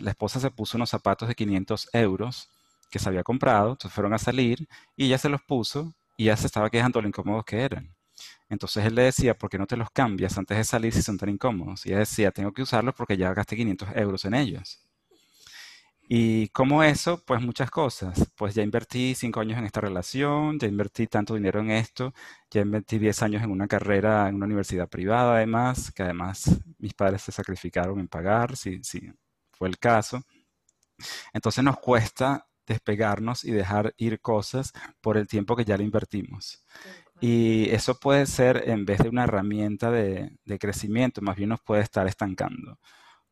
La esposa se puso unos zapatos de 500 euros que se había comprado, entonces fueron a salir y ella se los puso y ya se estaba quejando de lo incómodos que eran. Entonces él le decía, ¿por qué no te los cambias antes de salir si son tan incómodos? Y ella decía, tengo que usarlos porque ya gasté 500 euros en ellos. Y como eso, pues muchas cosas. Pues ya invertí cinco años en esta relación, ya invertí tanto dinero en esto, ya invertí 10 años en una carrera en una universidad privada además, que además mis padres se sacrificaron en pagar, si, si fue el caso. Entonces nos cuesta despegarnos y dejar ir cosas por el tiempo que ya le invertimos. Y eso puede ser, en vez de una herramienta de, de crecimiento, más bien nos puede estar estancando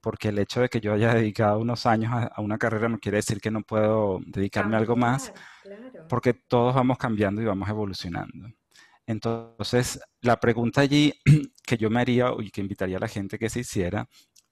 porque el hecho de que yo haya dedicado unos años a, una carrera no quiere decir que no puedo dedicarme a algo más, porque todos vamos cambiando y vamos evolucionando. Entonces, la pregunta allí que yo me haría y que invitaría a la gente que se hiciera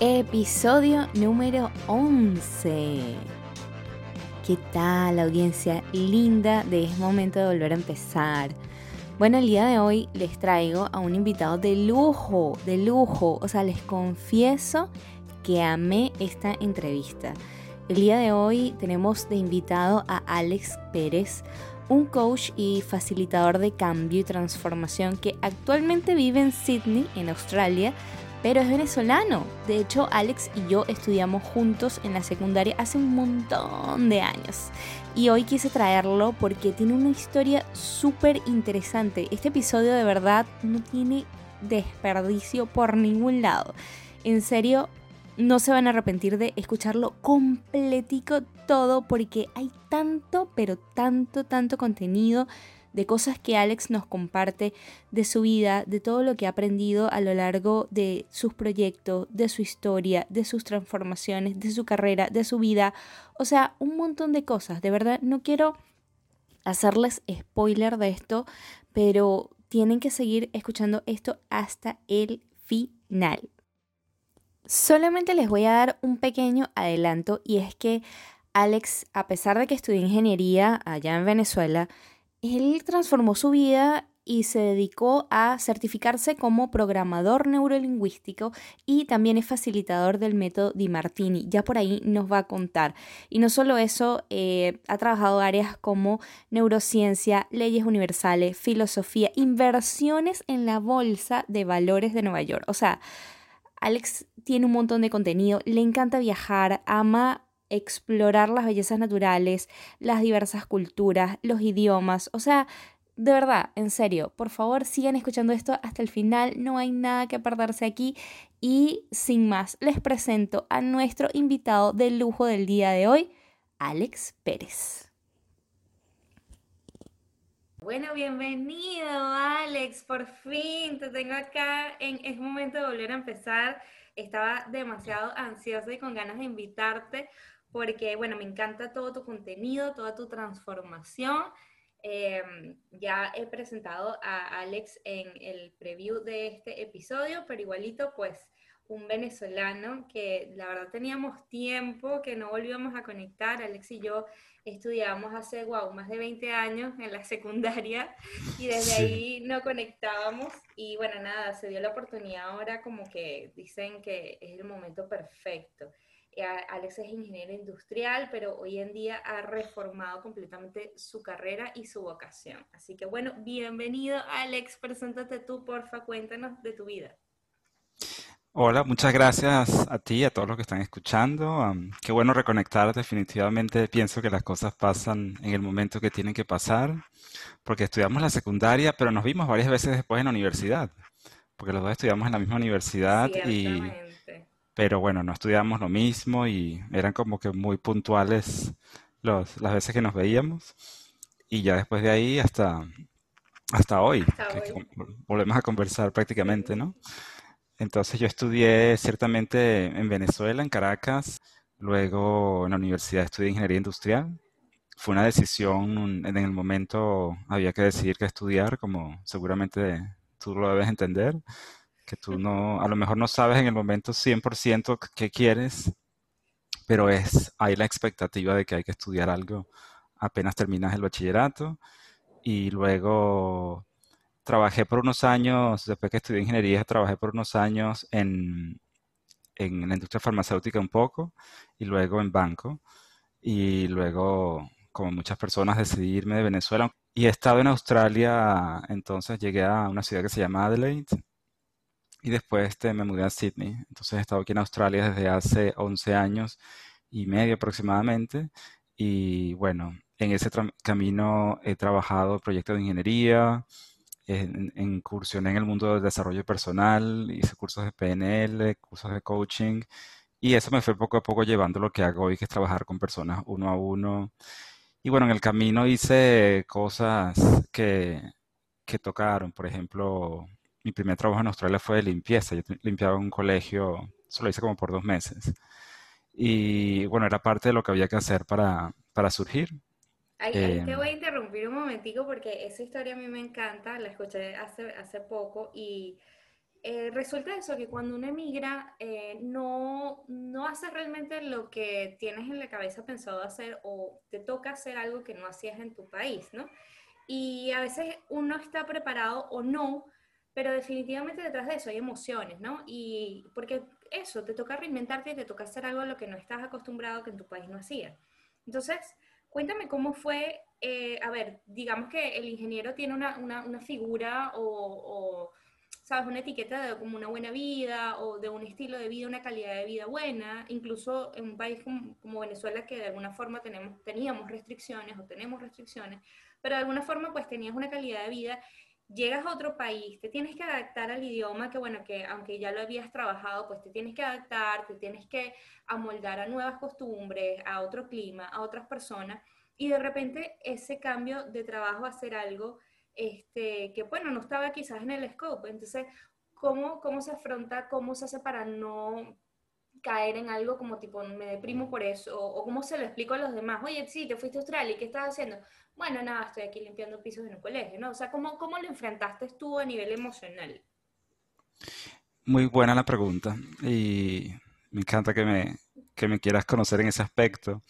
Episodio número 11. ¿Qué tal audiencia linda de Es Momento de Volver a Empezar? Bueno, el día de hoy les traigo a un invitado de lujo, de lujo. O sea, les confieso que amé esta entrevista. El día de hoy tenemos de invitado a Alex Pérez, un coach y facilitador de cambio y transformación que actualmente vive en Sydney, en Australia, pero es venezolano. De hecho, Alex y yo estudiamos juntos en la secundaria hace un montón de años. Y hoy quise traerlo porque tiene una historia súper interesante. Este episodio de verdad no tiene desperdicio por ningún lado. En serio, no se van a arrepentir de escucharlo completico todo porque hay tanto, pero tanto, tanto contenido de cosas que Alex nos comparte de su vida, de todo lo que ha aprendido a lo largo de sus proyectos, de su historia, de sus transformaciones, de su carrera, de su vida. O sea, un montón de cosas. De verdad, no quiero hacerles spoiler de esto, pero tienen que seguir escuchando esto hasta el final. Solamente les voy a dar un pequeño adelanto y es que Alex, a pesar de que estudió ingeniería allá en Venezuela, él transformó su vida y se dedicó a certificarse como programador neurolingüístico y también es facilitador del método Di Martini. Ya por ahí nos va a contar. Y no solo eso, eh, ha trabajado áreas como neurociencia, leyes universales, filosofía, inversiones en la bolsa de valores de Nueva York. O sea, Alex tiene un montón de contenido, le encanta viajar, ama explorar las bellezas naturales, las diversas culturas, los idiomas, o sea, de verdad, en serio, por favor sigan escuchando esto hasta el final, no hay nada que perderse aquí. Y sin más, les presento a nuestro invitado de lujo del día de hoy, Alex Pérez. Bueno, bienvenido Alex, por fin te tengo acá. En Es momento de volver a empezar. Estaba demasiado ansiosa y con ganas de invitarte porque, bueno, me encanta todo tu contenido, toda tu transformación. Em, ya he presentado a Alex en el preview de este episodio, pero igualito, pues, un venezolano que la verdad teníamos tiempo que no volvíamos a conectar. Alex y yo estudiábamos hace, wow, más de 20 años en la secundaria y desde ahí no conectábamos. Y bueno, nada, se dio la oportunidad ahora como que dicen que es el momento perfecto. Alex es ingeniero industrial, pero hoy en día ha reformado completamente su carrera y su vocación. Así que bueno, bienvenido Alex, preséntate tú, porfa, cuéntanos de tu vida. Hola, muchas gracias a ti y a todos los que están escuchando. qué bueno reconectar, definitivamente pienso que las cosas pasan en el momento que tienen que pasar, porque estudiamos la secundaria, pero nos vimos varias veces después en la universidad, porque los dos estudiamos en la misma universidad y pero bueno, no estudiamos lo mismo y eran como que muy puntuales los, las veces que nos veíamos. Y ya después de ahí hasta, hasta hoy, que, volvemos a conversar prácticamente, ¿no? Entonces yo estudié ciertamente en Venezuela, en Caracas, Luego en la universidad estudié ingeniería industrial. Fue una decisión, en el momento había que decidir qué estudiar, como seguramente tú lo debes entender, que tú no, a lo mejor no sabes en el momento 100% qué quieres, pero es, hay la expectativa de que hay que estudiar algo apenas terminas el bachillerato. Y luego trabajé por unos años, después que estudié ingeniería, trabajé por unos años en, en la industria farmacéutica un poco y luego en banco. Y luego como muchas personas decidí irme de Venezuela. Y he estado en Australia, entonces llegué a una ciudad que se llama Adelaide y después este, me mudé a Sydney. Entonces he estado aquí en Australia desde hace 11 años y medio aproximadamente y bueno, en ese camino he trabajado proyectos de ingeniería, en, incursioné en el mundo del desarrollo personal, hice cursos de PNL, cursos de coaching, y eso me fue poco a poco llevando lo que hago hoy, que es trabajar con personas uno a uno. Y bueno, en el camino hice cosas que, que tocaron. Por ejemplo, mi primer trabajo en Australia fue de limpieza. Yo limpiaba un colegio, eso lo hice como por dos meses. Y bueno, era parte de lo que había que hacer para, para surgir. Ahí, te em, voy a interrumpir un momentico porque esa historia a mí me encanta, la escuché hace, hace poco y eh, resulta eso, que cuando uno emigra eh, no, no haces realmente lo que tienes en la cabeza pensado hacer o te toca hacer algo que no hacías en tu país, ¿no? Y a veces uno está preparado o no, pero definitivamente detrás de eso hay emociones, ¿no? Y porque eso, te toca reinventarte y te toca hacer algo a lo que no estás acostumbrado que en tu país no hacías. Entonces, Cuéntame cómo fue, eh, a ver, digamos que el ingeniero tiene una, una, figura o, ¿sabes? Una etiqueta de como una buena vida o de un estilo de vida, una calidad de vida buena, incluso en un país como, Venezuela que de alguna forma tenemos, teníamos restricciones o tenemos restricciones, pero de alguna forma pues tenías una calidad de vida llegas a otro país, te tienes que adaptar al idioma, que bueno, que aunque ya lo habías trabajado, pues te tienes que adaptar, te tienes que amoldar a nuevas costumbres, a otro clima, a otras personas, y de repente ese cambio de trabajo a hacer algo este, que, bueno, no estaba quizás en el scope. Entonces, ¿cómo, ¿cómo se afronta, cómo se hace para no caer en algo como tipo, me deprimo por eso, o, cómo se lo explico a los demás, oye, sí, te fuiste a Australia, ¿y qué estás haciendo? Bueno, nada, estoy aquí limpiando pisos en el colegio, ¿no? O sea, ¿cómo, cómo lo enfrentaste tú a nivel emocional? Muy buena la pregunta y me encanta que me, que me quieras conocer en ese aspecto.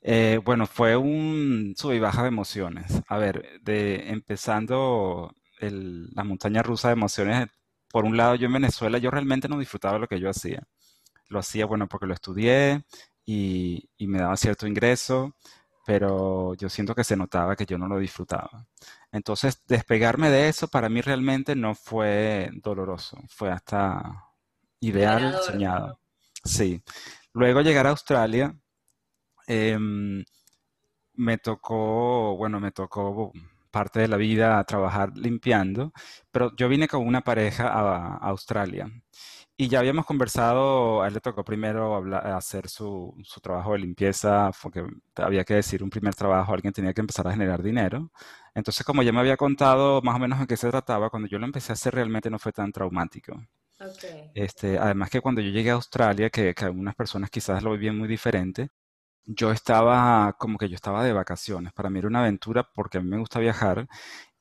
Eh, bueno, fue un sub y baja de emociones. A ver, de empezando la montaña rusa de emociones, por un lado yo en Venezuela yo realmente no disfrutaba lo que yo hacía lo hacía, bueno, porque lo estudié y, me daba cierto ingreso, pero yo siento que se notaba que yo no lo disfrutaba. Entonces, despegarme de eso para mí realmente no fue doloroso, fue hasta ideal, soñado. Sí. Luego llegar a Australia, em, me tocó, bueno, me tocó parte de la vida trabajar limpiando, pero yo vine con una pareja a Australia y ya habíamos conversado, a él le tocó primero hacer su, su, trabajo de limpieza, porque había que decir un primer trabajo, alguien tenía que empezar a generar dinero. Entonces, como ya me había contado más o menos en qué se trataba, cuando yo lo empecé a hacer realmente no fue tan traumático. Este, además que cuando yo llegué a Australia, que, que algunas personas quizás lo vivían muy diferente, yo estaba como que yo estaba de vacaciones. Para mí era una aventura porque a mí me gusta viajar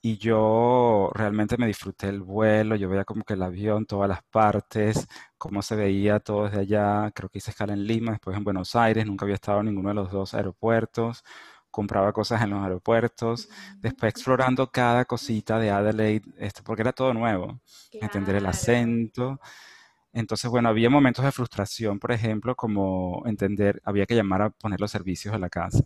y yo realmente me disfruté el vuelo, yo veía como que el avión, todas las partes, cómo se veía todo desde allá, creo que hice escala en Lima, después en Buenos Aires, nunca había estado en ninguno de los dos aeropuertos, compraba cosas en los aeropuertos, después explorando cada cosita de Adelaide, esto, porque era todo nuevo, entender el acento. Entonces, bueno, había momentos de frustración, por ejemplo, como entender, había que llamar a poner los servicios a la casa,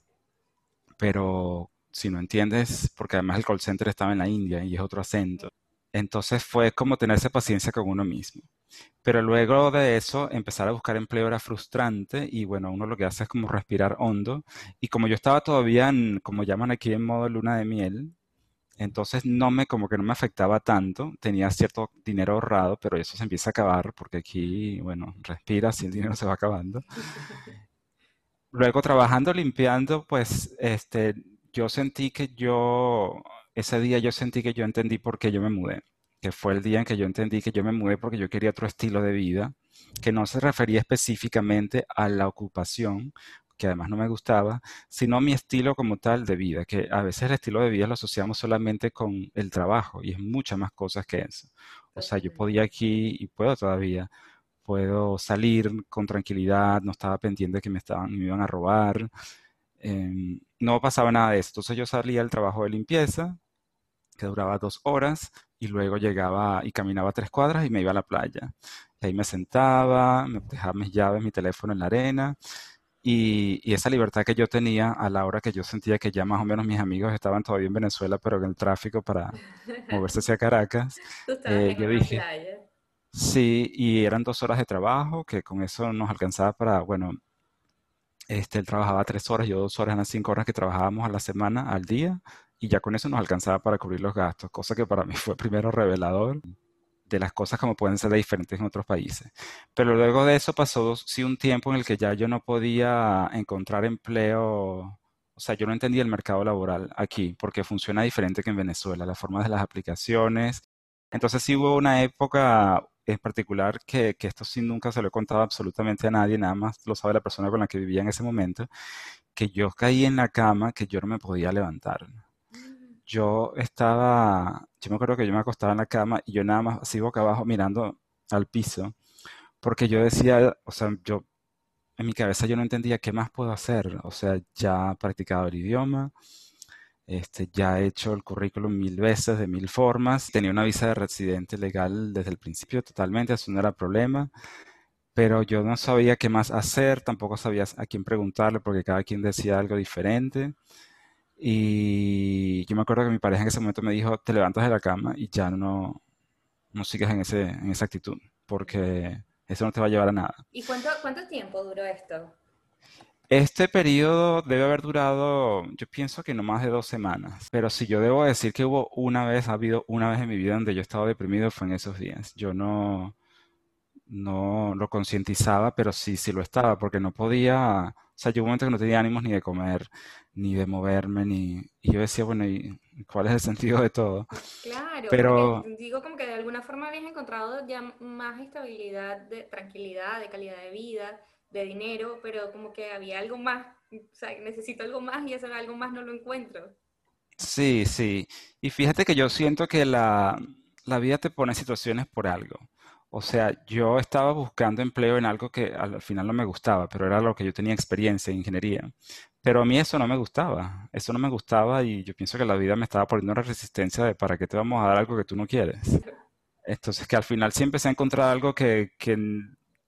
pero si no entiendes, porque además el call center estaba en la India y es otro acento. Entonces fue como tenerse paciencia con uno mismo. Pero luego de eso, empezar a buscar empleo era frustrante y bueno, uno lo que hace es como respirar hondo. Y como yo estaba todavía en, como llaman aquí en modo luna de miel, entonces no me, como que no me afectaba tanto. Tenía cierto dinero ahorrado, pero eso se empieza a acabar porque aquí, bueno, respiras y el dinero se va acabando. Luego trabajando, limpiando, pues este, yo sentí que yo, ese día yo sentí que yo entendí por qué yo me mudé, que fue el día en que yo entendí que yo me mudé porque yo quería otro estilo de vida que no se refería específicamente a la ocupación, que además no me gustaba, sino a mi estilo como tal de vida, que a veces el estilo de vida lo asociamos solamente con el trabajo y es muchas más cosas que eso. O sea, yo podía aquí y puedo todavía, puedo salir con tranquilidad, no estaba pendiente de que me, estaban, me iban a robar, em, no pasaba nada de eso. Entonces yo salía del trabajo de limpieza, que duraba dos horas, y luego llegaba y caminaba tres cuadras y me iba a la playa. Y ahí me sentaba, me dejaba mis llaves, mi teléfono en la arena. Y, esa libertad que yo tenía a la hora que yo sentía que ya más o menos mis amigos estaban todavía en Venezuela, pero en el tráfico para moverse hacia Caracas, eh, yo dije, sí, y eran dos horas de trabajo, que con eso nos alcanzaba para, bueno, este, él trabajaba tres horas, yo dos horas, eran cinco horas que trabajábamos a la semana, al día, y ya con eso nos alcanzaba para cubrir los gastos, cosa que para mí fue primero revelador de las cosas como pueden ser diferentes en otros países. Pero luego de eso pasó sí un tiempo en el que ya yo no podía encontrar empleo, o sea, yo no entendía el mercado laboral aquí, porque funciona diferente que en Venezuela, la forma de las aplicaciones. Entonces sí hubo una época en particular que, que esto sí nunca se lo he contado absolutamente a nadie, nada más lo sabe la persona con la que vivía en ese momento, que yo caí en la cama que yo no me podía levantar. Yo estaba, yo me acuerdo que yo me acostaba en la cama y yo nada más así boca abajo mirando al piso, porque yo decía, o sea, yo en mi cabeza yo no entendía qué más puedo hacer, o sea, ya he practicado el idioma, este, ya he hecho el currículum mil veces, de mil formas, tenía una visa de residente legal desde el principio totalmente, eso no era problema, pero yo no sabía qué más hacer, tampoco sabía a quién preguntarle porque cada quien decía algo diferente. Y yo me acuerdo que mi pareja en ese momento me dijo, te levantas de la cama y ya no, no sigas en, ese, en esa actitud, porque eso no te va a llevar a nada. ¿Y cuánto, cuánto tiempo duró esto? Este periodo debe haber durado, yo pienso que no más de dos semanas, pero si yo debo decir que hubo una vez, ha habido una vez en mi vida donde yo estaba deprimido, fue en esos días. Yo no, no lo concientizaba, pero sí, sí lo estaba, porque no podía, o sea, llegó un momento que no tenía ánimos ni de comer, ni de moverme, ni... Y yo decía, bueno, ¿y cuál es el sentido de todo? Claro, pero digo como que de alguna forma habías encontrado ya más estabilidad, de tranquilidad, de calidad de vida, de dinero, pero como que había algo más, o sea, necesito algo más y eso algo más no lo encuentro. Sí, sí. Y fíjate que yo siento que la, la vida te pone situaciones por algo. O sea, yo estaba buscando empleo en algo que al final no me gustaba, pero era lo que yo tenía experiencia en ingeniería. Pero a mí eso no me gustaba, eso no me gustaba y yo pienso que la vida me estaba poniendo una resistencia de para qué te vamos a dar algo que tú no quieres. Entonces que al final sí empecé a encontrar algo que, que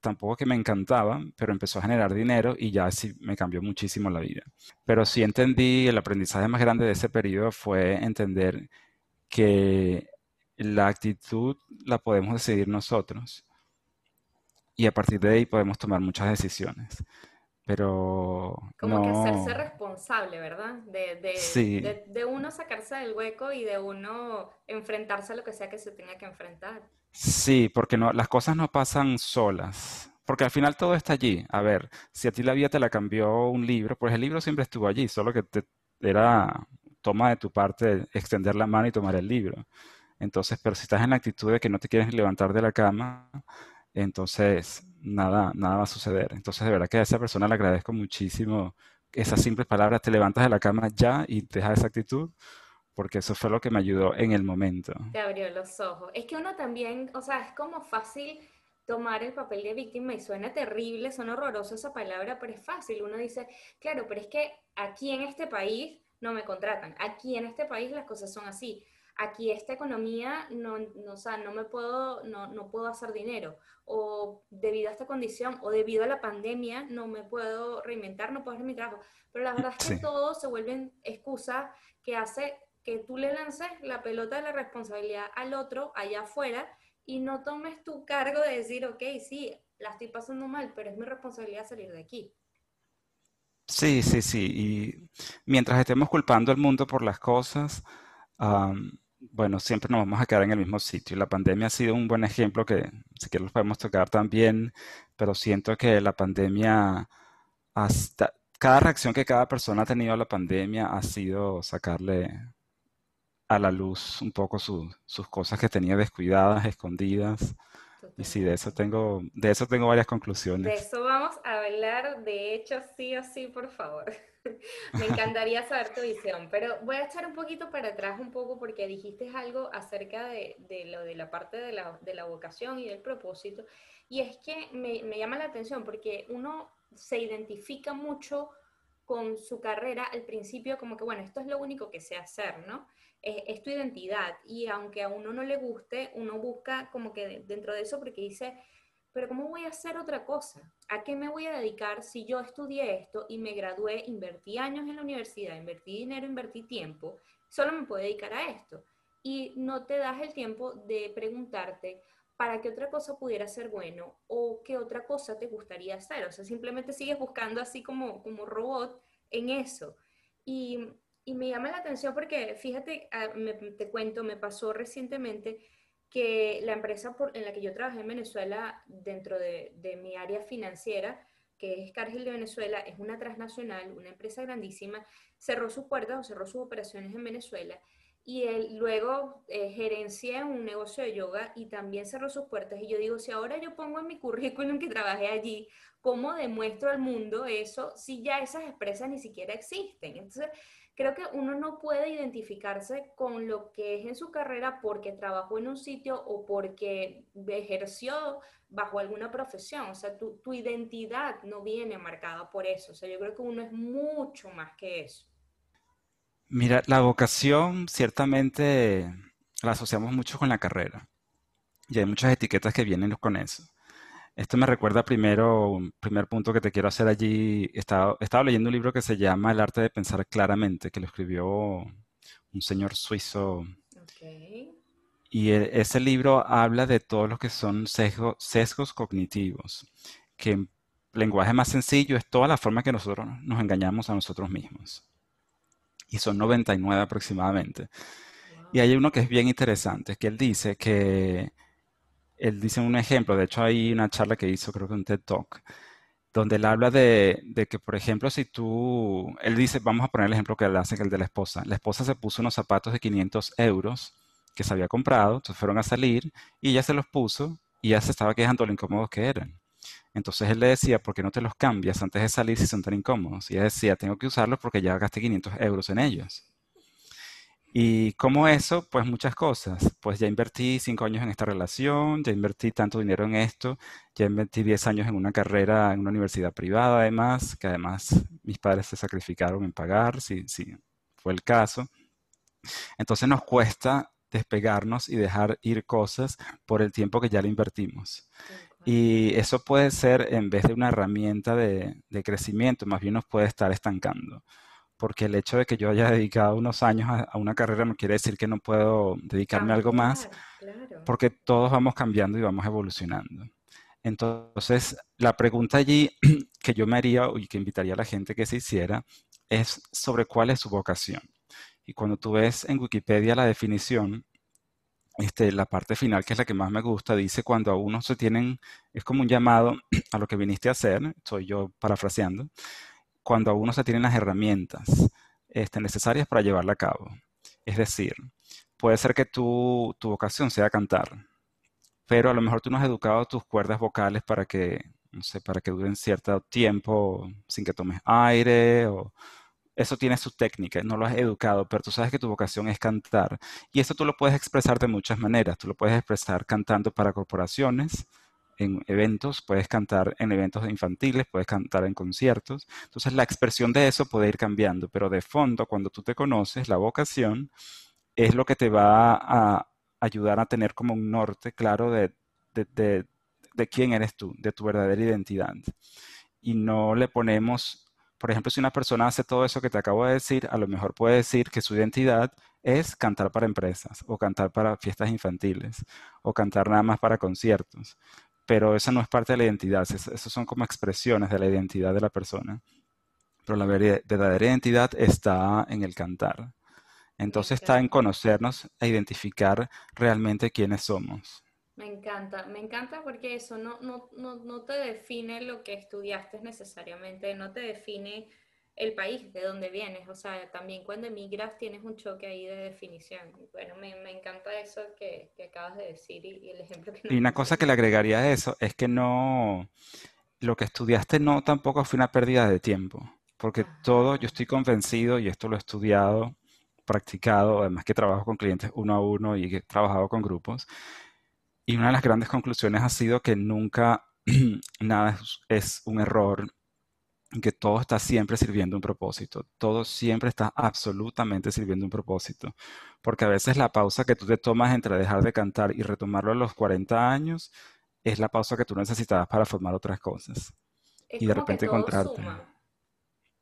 tampoco que me encantaba, pero empezó a generar dinero y ya sí me cambió muchísimo la vida. Pero sí entendí, el aprendizaje más grande de ese periodo fue entender que la actitud la podemos decidir nosotros y a partir de ahí podemos tomar muchas decisiones. Pero como que hacerse responsable, ¿verdad? De, de, de, uno sacarse del hueco y de uno enfrentarse a lo que sea que se tenga que enfrentar. Sí, porque las cosas no pasan solas. Porque al final todo está allí. A ver, si a ti la vida te la cambió un libro, pues el libro siempre estuvo allí, solo que te, era toma de tu parte extender la mano y tomar el libro. Entonces, pero si estás en la actitud de que no te quieres levantar de la cama, entonces nada, nada va a suceder. Entonces, de verdad que a esa persona le agradezco muchísimo esas simples palabras, te levantas de la cama ya y deja esa actitud, porque eso fue lo que me ayudó en el momento. Te abrió los ojos. Es que uno también, o sea, es como fácil tomar el papel de víctima y suena terrible, suena horroroso esa palabra, pero es fácil. Uno dice, claro, pero es que aquí en este país no me contratan, aquí en este país las cosas son así aquí esta economía no, no, no me puedo, no, no, puedo hacer dinero, o debido a esta condición, o debido a la pandemia, no me puedo reinventar, no puedo hacer mi trabajo. Pero la verdad es que todo se vuelven excusas que hace que tú le lances la pelota de la responsabilidad al otro allá afuera y no tomes tu cargo de decir, ok, sí, la estoy pasando mal, pero es mi responsabilidad salir de aquí. Sí, sí, sí. Y mientras estemos culpando al mundo por las cosas, bueno, siempre nos vamos a quedar en el mismo sitio. La pandemia ha sido un buen ejemplo que si que los podemos tocar también, pero siento que la pandemia, hasta cada reacción que cada persona ha tenido a la pandemia ha sido sacarle a la luz un poco sus cosas que tenía descuidadas, escondidas. Y sí, de eso tengo, de eso tengo varias conclusiones. De eso vamos a hablar, de hecho, sí o sí, por favor. Me encantaría saber tu visión, pero voy a echar un poquito para atrás un poco porque dijiste algo acerca de, lo de la parte de la, de la, vocación y del propósito, y es que me, me llama la atención porque uno se identifica mucho con su carrera al principio como que, bueno, esto es lo único que sé hacer, ¿no? Es, tu identidad y aunque a uno no le guste, uno busca como que dentro de eso porque dice, pero ¿cómo voy a hacer otra cosa? ¿A qué me voy a dedicar si yo estudié esto y me gradué, invertí años en la universidad, invertí dinero, invertí tiempo, solo me puedo dedicar a esto? Y no te das el tiempo de preguntarte, para qué otra cosa pudiera ser bueno o qué otra cosa te gustaría hacer. O sea, simplemente sigues buscando así como, como robot en eso. Y, y me llama la atención porque, fíjate, ah, te cuento, me pasó recientemente que la empresa por, en la que yo trabajé en Venezuela, dentro de, de mi área financiera, que es Cargill de Venezuela, es una transnacional, una empresa grandísima, cerró sus puertas o cerró sus operaciones en Venezuela y él luego eh, gerencié un negocio de yoga y también cerró sus puertas. Y yo digo, si ahora yo pongo en mi currículum que trabajé allí, ¿cómo demuestro al mundo eso si ya esas empresas ni siquiera existen? Entonces, creo que uno no puede identificarse con lo que es en su carrera porque trabajó en un sitio o porque ejerció bajo alguna profesión. O sea, tu, tu identidad no viene marcada por eso. O sea, yo creo que uno es mucho más que eso. Mira, la vocación ciertamente la asociamos mucho con la carrera y hay muchas etiquetas que vienen con eso. Esto me recuerda primero, un primer punto que te quiero hacer allí. Estaba, estaba leyendo un libro que se llama El arte de pensar claramente, que lo escribió un señor suizo. Y e, ese libro habla de todos los que son sesgos cognitivos, que en lenguaje más sencillo es toda la forma que nosotros nos engañamos a nosotros mismos y son 99 aproximadamente. Y hay uno que es bien interesante, que él dice que, él dice un ejemplo, de hecho hay una charla que hizo, creo que un TED Talk, donde él habla de, que, por ejemplo, si tú, él dice, vamos a poner el ejemplo que él hace, el de la esposa. La esposa se puso unos zapatos de 500 euros que se había comprado, entonces fueron a salir y ella se los puso y ya se estaba quejando lo incómodos que eran. Entonces él le decía, ¿por qué no te los cambias antes de salir si son tan incómodos? Y ella decía, tengo que usarlos porque ya gasté 500 euros en ellos. Y como eso, pues muchas cosas. Pues ya invertí 5 años en esta relación, ya invertí tanto dinero en esto, ya invertí 10 años en una carrera en una universidad privada además, que además mis padres se sacrificaron en pagar, si, si fue el caso. Entonces nos cuesta despegarnos y dejar ir cosas por el tiempo que ya le invertimos. Y eso puede ser, en vez de una herramienta de, crecimiento, más bien nos puede estar estancando. Porque el hecho de que yo haya dedicado unos años a, una carrera no quiere decir que no puedo dedicarme a algo más, porque todos vamos cambiando y vamos evolucionando. Entonces, la pregunta allí que yo me haría y que invitaría a la gente que se hiciera es sobre cuál es su vocación. Y cuando tú ves en Wikipedia la definición, este, la parte final, que es la que más me gusta, dice cuando a uno se tienen, es como un llamado a lo que viniste a hacer, estoy yo parafraseando, cuando a uno se tienen las herramientas este, necesarias para llevarla a cabo. Es decir, puede ser que tu, tu vocación sea cantar, pero a lo mejor tú no has educado tus cuerdas vocales para que, no sé, para que duren cierto tiempo sin que tomes aire o eso tiene su técnica, no lo has educado, pero tú sabes que tu vocación es cantar. Y eso tú lo puedes expresar de muchas maneras. Tú lo puedes expresar cantando para corporaciones, en eventos, puedes cantar en eventos infantiles, puedes cantar en conciertos. Entonces la expresión de eso puede ir cambiando, pero de fondo, cuando tú te conoces, la vocación es lo que te va a ayudar a tener como un norte claro de, de, de quién eres tú, de tu verdadera identidad. Y no le ponemos por ejemplo, si una persona hace todo eso que te acabo de decir, a lo mejor puede decir que su identidad es cantar para empresas o cantar para fiestas infantiles o cantar nada más para conciertos. Pero eso no es parte de la identidad, eso son como expresiones de la identidad de la persona. Pero la verdadera identidad está en el cantar. Entonces está en conocernos e identificar realmente quiénes somos. Me encanta, me encanta porque eso no, no, no, no te define lo que estudiaste necesariamente, no te define el país de donde vienes. O sea, también cuando emigras tienes un choque ahí de definición. Bueno, me, me encanta eso que, que, acabas de decir y, el ejemplo que... Y una cosa que le agregaría a eso es que no, lo que estudiaste no tampoco fue una pérdida de tiempo, porque todo, yo estoy convencido, y esto lo he estudiado, practicado, además que trabajo con clientes uno a uno y he trabajado con grupos, y una de las grandes conclusiones ha sido que nunca nada es un error que todo está siempre sirviendo un propósito, todo siempre está absolutamente sirviendo un propósito, porque a veces la pausa que tú te tomas entre dejar de cantar y retomarlo a los 40 años es la pausa que tú necesitabas para formar otras cosas. y de repente encontrarte.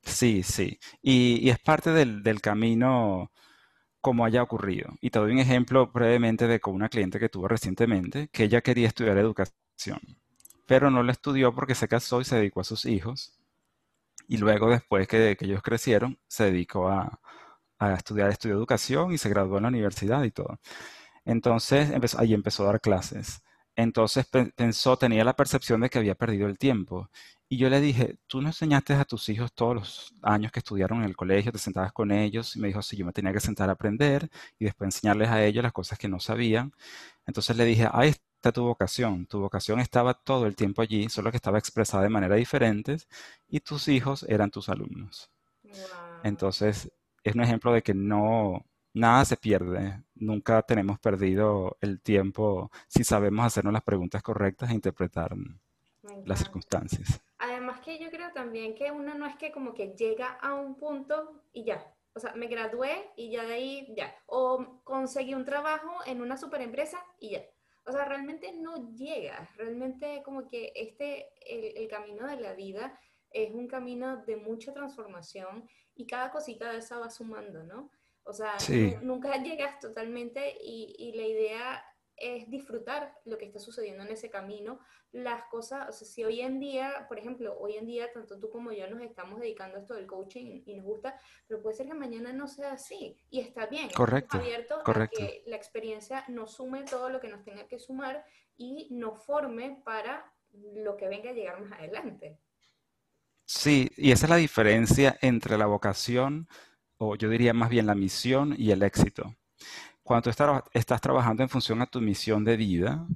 Sí, sí, y, es parte del, del, camino como haya ocurrido. Y te doy un ejemplo brevemente de con una cliente que tuve recientemente, que ella quería estudiar educación, pero no la estudió porque se casó y se dedicó a sus hijos y luego, después que, ellos crecieron, se dedicó a, a, estudiar, estudió educación y se graduó en la universidad y todo. Entonces, empezó, ahí empezó a dar clases. Entonces pensó, tenía la percepción de que había perdido el tiempo. Y yo le dije, tú no enseñaste a tus hijos todos los años que estudiaron en el colegio, te sentabas con ellos. Y me dijo, sí, yo me tenía que sentar a aprender y después enseñarles a ellos las cosas que no sabían. Entonces le dije, ahí tu vocación. Tu vocación estaba todo el tiempo allí, solo que estaba expresada de manera diferente y tus hijos eran tus alumnos. Entonces, es un ejemplo de que no, nada se pierde, nunca tenemos perdido el tiempo si sabemos hacernos las preguntas correctas e interpretar las circunstancias. Además que yo creo también que uno no es que como que llega a un punto y ya, o sea, me gradué y ya de ahí ya, o conseguí un trabajo en una super empresa y ya o sea, realmente no llega, realmente como que este, el, camino de la vida es un camino de mucha transformación y cada cosita de esa va sumando, ¿no? O sea, nunca llegas totalmente y, y, la idea es disfrutar lo que está sucediendo en ese camino, las cosas, o sea, si hoy en día, por ejemplo, hoy en día tanto tú como yo nos estamos dedicando a esto del coaching y nos gusta, pero puede ser que mañana no sea así y está bien. Correcto. abierto correcto. a que la experiencia nos sume todo lo que nos tenga que sumar y nos forme para lo que venga a llegar más adelante. Sí, y esa es la diferencia entre la vocación, o yo diría más bien la misión y el éxito cuando tú estás, trabajando en función a tu misión de vida,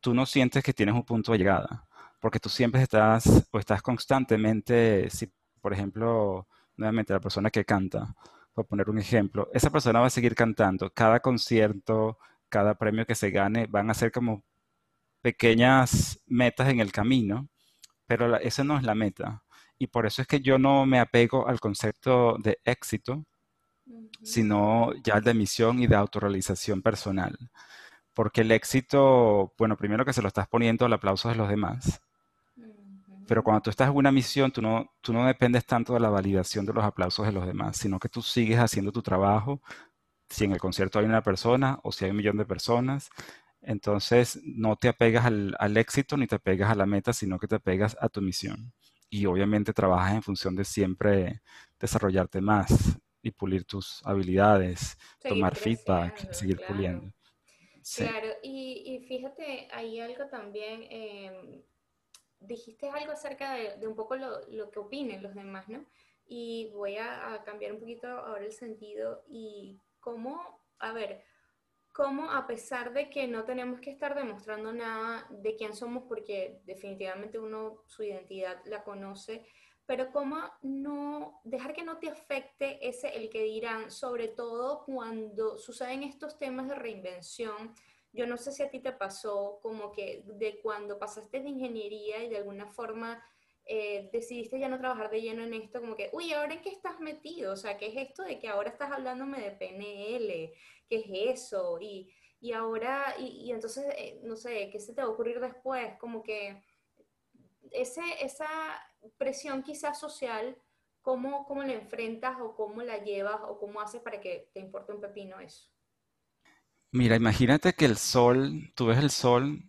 tú no sientes que tienes un punto de llegada, porque tú siempre estás o estás constantemente, si por ejemplo, nuevamente la persona que canta, por poner un ejemplo, esa persona va a seguir cantando. Cada concierto, cada premio que se gane van a ser como pequeñas metas en el camino, pero esa no es la meta. Y por eso es que yo no me apego al concepto de éxito, sino ya de misión y de autorrealización personal. Porque el éxito, bueno, primero que se lo estás poniendo al aplauso de los demás, pero cuando tú estás en una misión, tú no, tú no dependes tanto de la validación de los aplausos de los demás, sino que tú sigues haciendo tu trabajo, si en el concierto hay una persona o si hay un millón de personas, entonces no te apegas al, al éxito ni te apegas a la meta, sino que te apegas a tu misión. Y obviamente trabajas en función de siempre desarrollarte más, y pulir tus habilidades, tomar feedback, seguir puliendo. Claro, y, fíjate, hay algo también, em, dijiste algo acerca de, un poco lo, lo, que opinen los demás, ¿no? Y voy a, cambiar un poquito ahora el sentido y cómo, a ver, cómo a pesar de que no tenemos que estar demostrando nada de quién somos, porque definitivamente uno su identidad la conoce, pero cómo no dejar que no te afecte ese el que dirán, sobre todo cuando suceden estos temas de reinvención. Yo no sé si a ti te pasó como que de cuando pasaste de ingeniería y de alguna forma eh, decidiste ya no trabajar de lleno en esto, como que, uy, ¿ahora en qué estás metido? O sea, ¿qué es esto de que ahora estás hablándome de PNL? ¿Qué es eso? Y, y ahora, y, entonces, eh, no sé, ¿qué se te va a ocurrir después? Como que ese, esa presión quizás social, ¿cómo, ¿cómo la enfrentas o cómo la llevas o cómo haces para que te importe un pepino eso? Mira, imagínate que el sol, tú ves el sol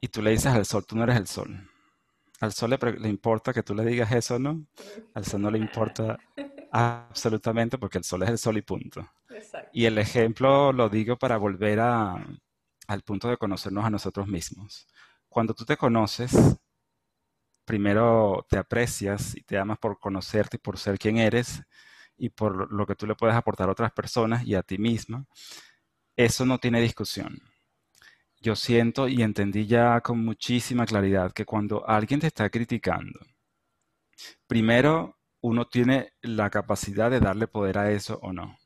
y tú le dices al sol, tú no eres el sol. Al sol le, importa que tú le digas eso, ¿no? Al sol no le importa absolutamente porque el sol es el sol y punto. Y el ejemplo lo digo para volver a, al punto de conocernos a nosotros mismos. Cuando tú te conoces, primero te aprecias y te amas por conocerte y por ser quien eres y por lo que tú le puedes aportar a otras personas y a ti misma, eso no tiene discusión. Yo siento y entendí ya con muchísima claridad que cuando alguien te está criticando, primero uno tiene la capacidad de darle poder a eso o no.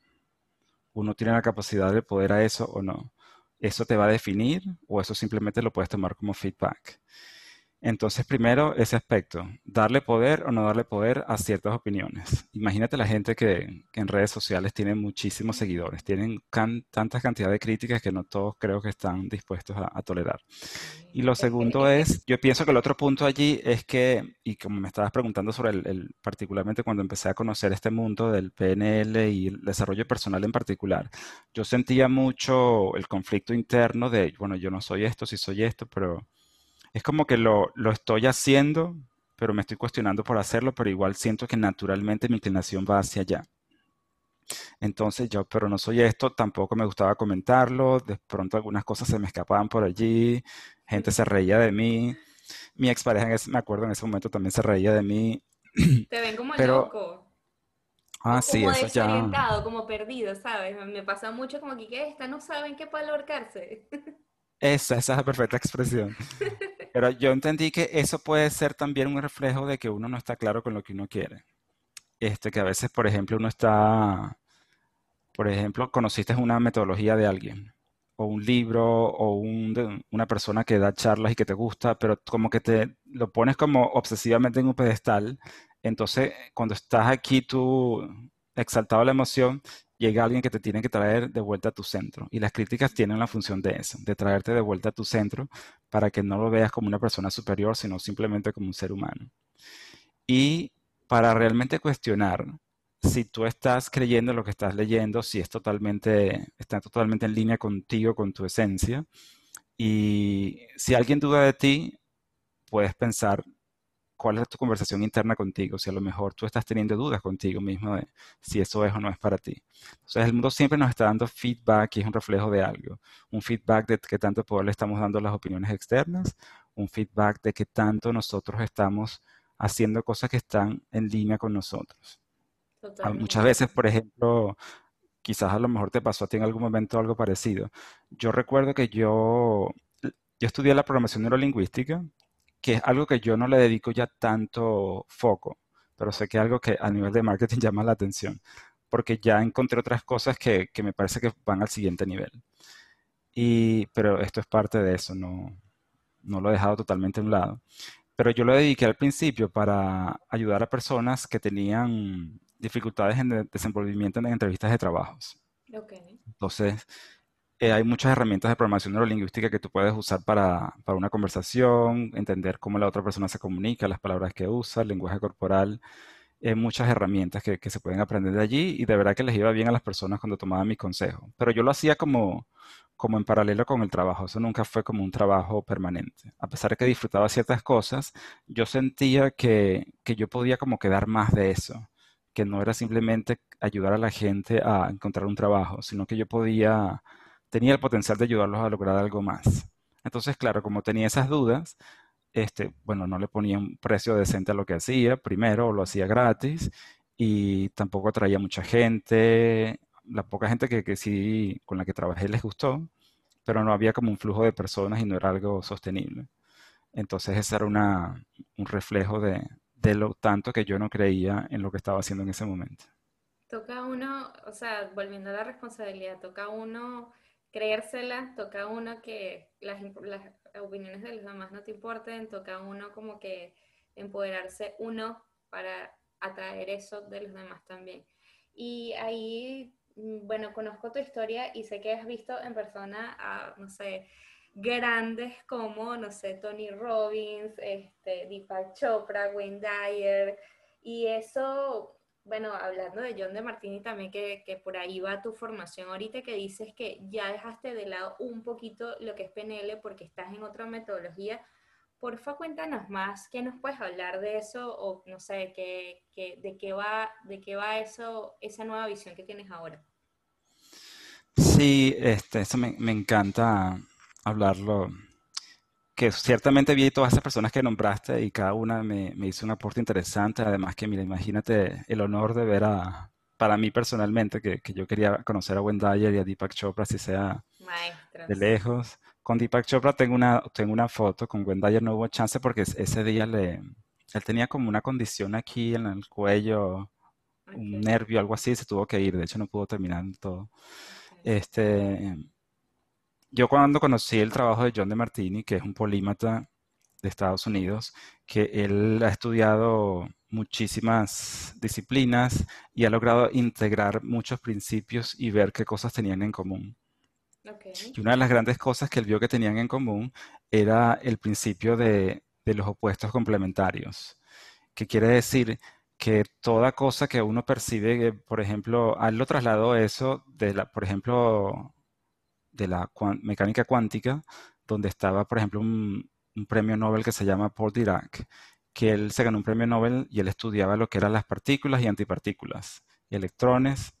Uno tiene la capacidad de poder a eso o no. ¿Eso te va a definir o eso simplemente lo puedes tomar como feedback? Entonces, primero, ese aspecto, darle poder o no darle poder a ciertas opiniones. Imagínate la gente que, en redes sociales tiene muchísimos seguidores, tienen tantas cantidades de críticas que no todos creo que están dispuestos a, tolerar. Y lo segundo es, yo pienso que el otro punto allí es que, y como me estabas preguntando sobre el, particularmente cuando empecé a conocer este mundo del PNL y el desarrollo personal en particular, yo sentía mucho el conflicto interno de, bueno, yo no soy esto, sí soy esto, pero es como que lo, lo estoy haciendo, pero me estoy cuestionando por hacerlo, pero igual siento que naturalmente mi inclinación va hacia allá. Entonces yo, pero no soy esto, tampoco me gustaba comentarlo, de pronto algunas cosas se me escapaban por allí, gente se reía de mí, mi expareja, me acuerdo en ese momento también se reía de mí. Te ven como loco. Ah, sí, como eso desorientado, como perdido, ¿sabes? Me pasa mucho como que, ¿qué? Esta no saben qué palorcarse. Esa, esa es la perfecta expresión. Pero yo entendí que eso puede ser también un reflejo de que uno no está claro con lo que uno quiere. Este, que a veces, por ejemplo, uno está, por ejemplo, conociste una metodología de alguien, o un libro, o una persona que da charlas y que te gusta, pero como que te lo pones como obsesivamente en un pedestal. Entonces, cuando estás aquí tú exaltado la emoción, llega alguien que te tiene que traer de vuelta a tu centro. Y las críticas tienen la función de eso, de traerte de vuelta a tu centro para que no lo veas como una persona superior, sino simplemente como un ser humano. Y para realmente cuestionar si tú estás creyendo lo que estás leyendo, si es totalmente, está totalmente en línea contigo, con tu esencia. Y si alguien duda de ti, puedes pensar cuál es tu conversación interna contigo, si a lo mejor tú estás teniendo dudas contigo mismo de si eso es o no es para ti. Entonces el mundo siempre nos está dando feedback y es un reflejo de algo. Un feedback de qué tanto poder le estamos dando a las opiniones externas, un feedback de qué tanto nosotros estamos haciendo cosas que están en línea con nosotros. Muchas veces, por ejemplo, quizás a lo mejor te pasó a ti en algún momento algo parecido. Yo recuerdo que yo, yo estudié la programación neurolingüística que es algo que yo no le dedico ya tanto foco, pero sé que es algo que a nivel de marketing llama la atención, porque ya encontré otras cosas que, que me parece que van al siguiente nivel. Y, pero esto es parte de eso, no, no lo he dejado totalmente a un lado. Pero yo lo dediqué al principio para ayudar a personas que tenían dificultades en el desenvolvimiento en entrevistas de trabajos. Okay. Entonces, eh, hay muchas herramientas de programación neurolingüística que tú puedes usar para, para, una conversación, entender cómo la otra persona se comunica, las palabras que usa, el lenguaje corporal, eh, muchas herramientas que, que, se pueden aprender de allí y de verdad que les iba bien a las personas cuando tomaban mis consejos. Pero yo lo hacía como, como en paralelo con el trabajo, eso nunca fue como un trabajo permanente. A pesar de que disfrutaba ciertas cosas, yo sentía que, que yo podía como quedar más de eso, que no era simplemente ayudar a la gente a encontrar un trabajo, sino que yo podía tenía el potencial de ayudarlos a lograr algo más. Entonces, claro, como tenía esas dudas, este, bueno, no le ponía un precio decente a lo que hacía, primero lo hacía gratis y tampoco atraía mucha gente. La poca gente que, que sí con la que trabajé les gustó, pero no había como un flujo de personas y no era algo sostenible. Entonces, ese era una, un reflejo de, de lo tanto que yo no creía en lo que estaba haciendo en ese momento. Toca uno, o sea, volviendo a la responsabilidad, toca uno creérsela, toca uno que las, las, opiniones de los demás no te importen, toca uno como que empoderarse uno para atraer eso de los demás también. Y ahí, mm, bueno, conozco tu historia y sé que has visto en persona a, no sé, grandes como, no sé, Tony Robbins, este, Deepak Chopra, Wayne Dyer, y eso bueno, hablando de John de Martini también, que, que, por ahí va tu formación ahorita, que dices que ya dejaste de lado un poquito lo que es PNL porque estás en otra metodología. Porfa, cuéntanos más, ¿qué nos puedes hablar de eso? O no sé, ¿qué, qué, de, qué va, ¿de qué va eso, esa nueva visión que tienes ahora? Sí, este, eso me, me encanta hablarlo. Que ciertamente vi todas esas personas que nombraste y cada una me, me hizo un aporte interesante. Además que, mira, imagínate el honor de ver a, para mí personalmente, que, que yo quería conocer a Wendayer y a Deepak Chopra, si sea de lejos. Con Deepak Chopra tengo una, tengo una foto, con Wendayer no hubo chance porque ese día le, él tenía como una condición aquí en el cuello, un nervio, algo así, se tuvo que ir, de hecho no pudo terminar todo. Este, yo cuando conocí el trabajo de John de Martini, que es un polímata de Estados Unidos, que él ha estudiado muchísimas disciplinas y ha logrado integrar muchos principios y ver qué cosas tenían en común. Y una de las grandes cosas que él vio que tenían en común era el principio de, de los opuestos complementarios, que quiere decir que toda cosa que uno percibe, por ejemplo, él lo trasladó eso de la, por ejemplo, de la mecánica cuántica, donde estaba, por ejemplo, un, premio Nobel que se llama Paul Dirac, que él se ganó un premio Nobel y él estudiaba lo que eran las partículas y antipartículas, electrones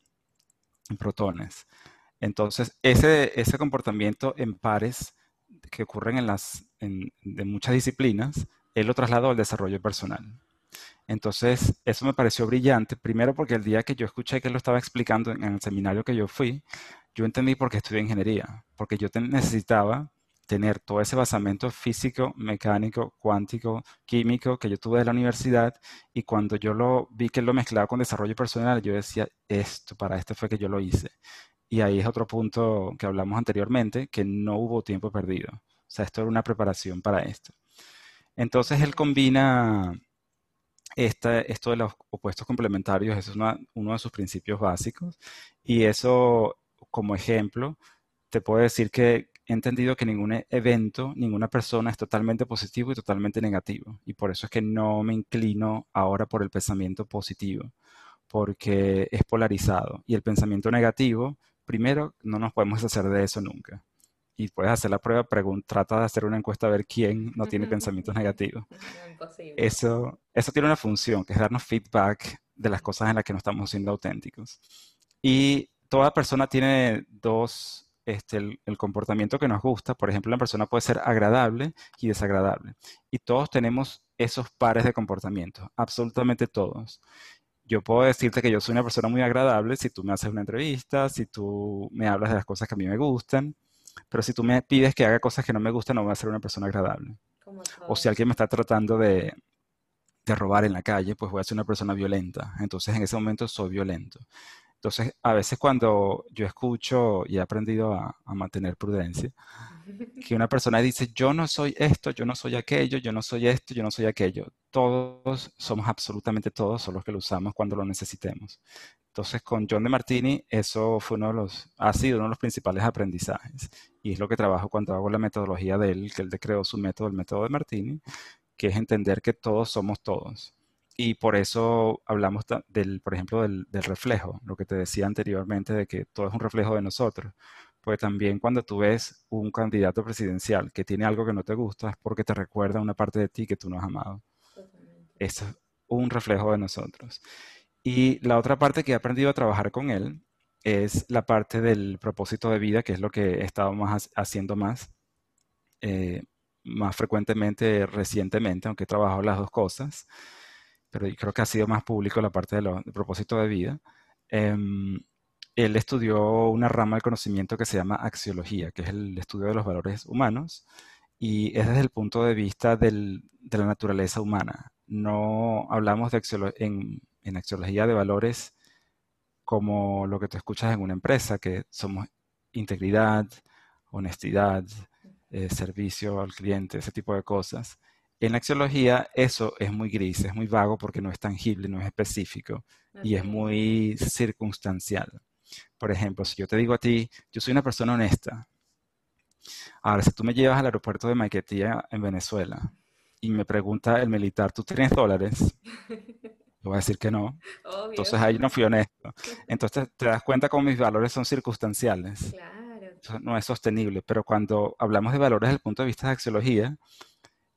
y protones. Entonces, ese, ese comportamiento en pares que ocurren en las, en, de muchas disciplinas, él lo trasladó al desarrollo personal. Entonces, eso me pareció brillante, primero porque el día que yo escuché que él lo estaba explicando en, el seminario que yo fui, yo entendí por qué estudié ingeniería, porque yo necesitaba tener todo ese basamento físico, mecánico, cuántico, químico que yo tuve de la universidad y cuando yo lo vi que lo mezclaba con desarrollo personal, yo decía, esto, para esto fue que yo lo hice. Y ahí es otro punto que hablamos anteriormente, que no hubo tiempo perdido. O sea, esto era una preparación para esto. Entonces él combina esto de los opuestos complementarios, eso es uno de sus principios básicos. Y eso, como ejemplo, te puedo decir que he entendido que ningún evento, ninguna persona es totalmente positivo y totalmente negativo. Y por eso es que no me inclino ahora por el pensamiento positivo, porque es polarizado. Y el pensamiento negativo primero, no nos podemos hacer de eso nunca. Y puedes hacer la prueba, trata de hacer una encuesta a ver quién no tiene pensamientos negativos. Eso, eso tiene una función, que es darnos feedback de las cosas en las que no estamos siendo auténticos. Y toda persona tiene dos, este, el, el, comportamiento que nos gusta. Por ejemplo, una persona puede ser agradable y desagradable. Y todos tenemos esos pares de comportamientos, absolutamente todos yo puedo decirte que yo soy una persona muy agradable si tú me haces una entrevista, si tú me hablas de las cosas que a mí me gustan, pero si tú me pides que haga cosas que no me gustan, no voy a ser una persona agradable. O si alguien me está tratando de, de, robar en la calle, pues voy a ser una persona violenta. Entonces en ese momento soy violento. Entonces a veces cuando yo escucho y he aprendido a, a mantener prudencia, que una persona dice, yo no soy esto, yo no soy aquello, yo no soy esto, yo no soy aquello. Todos somos absolutamente todos, solo que lo usamos cuando lo necesitemos. Entonces, con John de Martini, eso fue uno de los, ha sido uno de los principales aprendizajes. Y es lo que trabajo cuando hago la metodología de él, que él creó su método, el método de Martini, que es entender que todos somos todos. Y por eso hablamos del, por ejemplo, del, del reflejo, lo que te decía anteriormente, de que todo es un reflejo de nosotros pues también cuando tú ves un candidato presidencial que tiene algo que no te gusta es porque te recuerda una parte de ti que tú no has amado. Eso es un reflejo de nosotros. Y la otra parte que he aprendido a trabajar con él es la parte del propósito de vida, que es lo que he estado más haciendo más, eh, más frecuentemente recientemente, aunque he trabajado las dos cosas, pero creo que ha sido más público la parte del propósito de vida. Em, él estudió una rama del conocimiento que se llama axiología, que es el estudio de los valores humanos, y es desde el punto de vista de la naturaleza humana. No hablamos de en, en axiología de valores como lo que tú escuchas en una empresa, que somos integridad, honestidad, eh, servicio al cliente, ese tipo de cosas. En la axiología eso es muy gris, es muy vago porque no es tangible, no es específico y es muy circunstancial. Por ejemplo, si yo te digo a ti, yo soy una persona honesta. Ahora, si tú me llevas al aeropuerto de Maiquetía en Venezuela y me pregunta el militar, ¿tú tienes dólares? Yo voy a decir que no. Entonces ahí no fui honesto. Entonces te das cuenta cómo mis valores son circunstanciales. Claro. no es sostenible. Pero cuando hablamos de valores desde el punto de vista de axiología,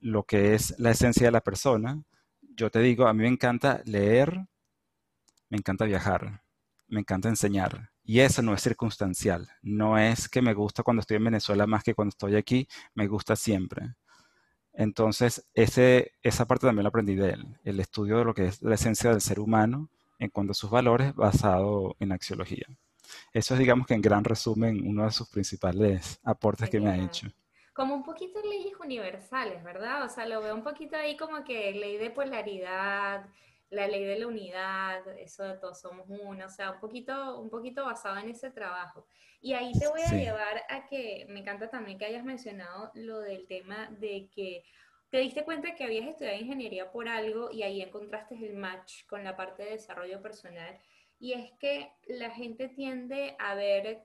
lo que es la esencia de la persona, yo te digo, a mí me encanta leer, me encanta viajar me encanta enseñar. Y eso no es circunstancial. No es que me gusta cuando estoy en Venezuela más que cuando estoy aquí, me gusta siempre. Entonces, ese, esa parte también la aprendí de él, el estudio de lo que es la esencia del ser humano en cuanto a sus valores basado en axiología. Eso es, digamos que en gran resumen, uno de sus principales aportes que me ha hecho. Como un poquito leyes universales, ¿verdad? O sea, lo veo un poquito ahí como que ley de polaridad, la ley de la unidad, eso de todos somos uno, o sea, un poquito, un poquito basado en ese trabajo. Y ahí te voy a llevar a que me encanta también que hayas mencionado lo del tema de que te diste cuenta que habías estudiado ingeniería por algo y ahí encontraste el match con la parte de desarrollo personal. Y es que la gente tiende a ver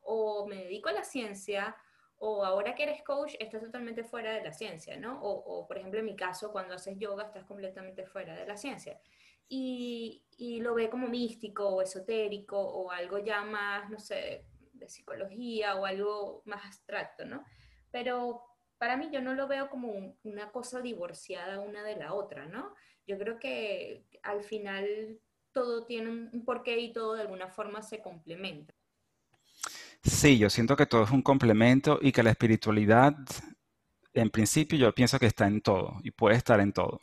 o me dedico a la ciencia o ahora que eres coach estás totalmente fuera de la ciencia, ¿no? O, o, por ejemplo en mi caso, cuando haces yoga estás completamente fuera de la ciencia. Y, y, lo ve como místico o esotérico o algo ya más, no sé, de psicología o algo más abstracto, ¿no? Pero para mí yo no lo veo como una cosa divorciada una de la otra, ¿no? Yo creo que al final todo tiene un porqué y todo de alguna forma se complementa. Sí, yo siento que todo es un complemento y que la espiritualidad, en principio, yo pienso que está en todo y puede estar en todo.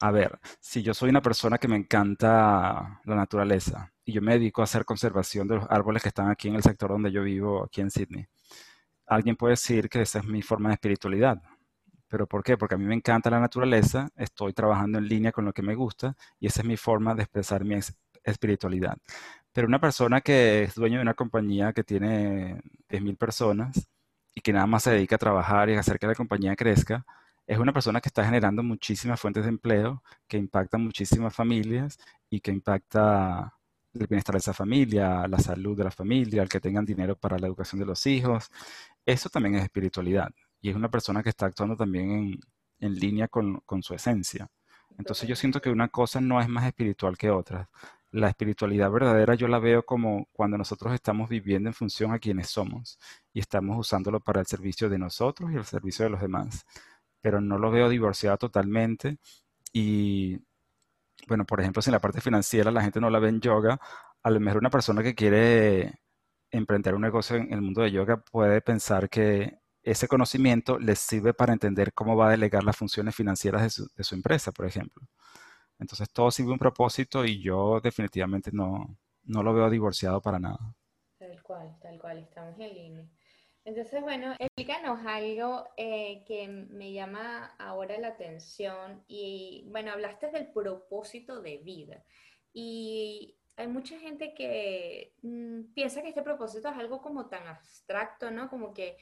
A ver, si yo soy una persona que me encanta la naturaleza y yo me dedico a hacer conservación de los árboles que están aquí en el sector donde yo vivo, aquí en Sydney, alguien puede decir que esa es mi forma de espiritualidad. ¿Pero por qué? Porque a mí me encanta la naturaleza, estoy trabajando en línea con lo que me gusta y esa es mi forma de expresar mi espiritualidad. Pero una persona que es dueño de una compañía que tiene 10.000 personas y que nada más se dedica a trabajar y hacer que la compañía crezca, es una persona que está generando muchísimas fuentes de empleo, que impacta muchísimas familias y que impacta el bienestar de esa familia, la salud de la familia, el que tengan dinero para la educación de los hijos. Eso también es espiritualidad y es una persona que está actuando también en, en línea con, con su esencia. Entonces yo siento que una cosa no es más espiritual que otra la espiritualidad verdadera yo la veo como cuando nosotros estamos viviendo en función a quienes somos y estamos usándolo para el servicio de nosotros y el servicio de los demás. Pero no lo veo divorciado totalmente y, bueno, por ejemplo, si en la parte financiera la gente no la ve en yoga, a lo mejor una persona que quiere emprender un negocio en el mundo de yoga puede pensar que ese conocimiento les sirve para entender cómo va a delegar las funciones financieras de su, de su empresa, por ejemplo. Entonces todo sirve un propósito y yo definitivamente no, no lo veo divorciado para nada. Tal cual, tal cual, estamos en línea. Entonces, bueno, explícanos algo eh, que me llama ahora la atención y, bueno, hablaste del propósito de vida y hay mucha gente que mm, piensa que este propósito es algo como tan abstracto, ¿no? Como que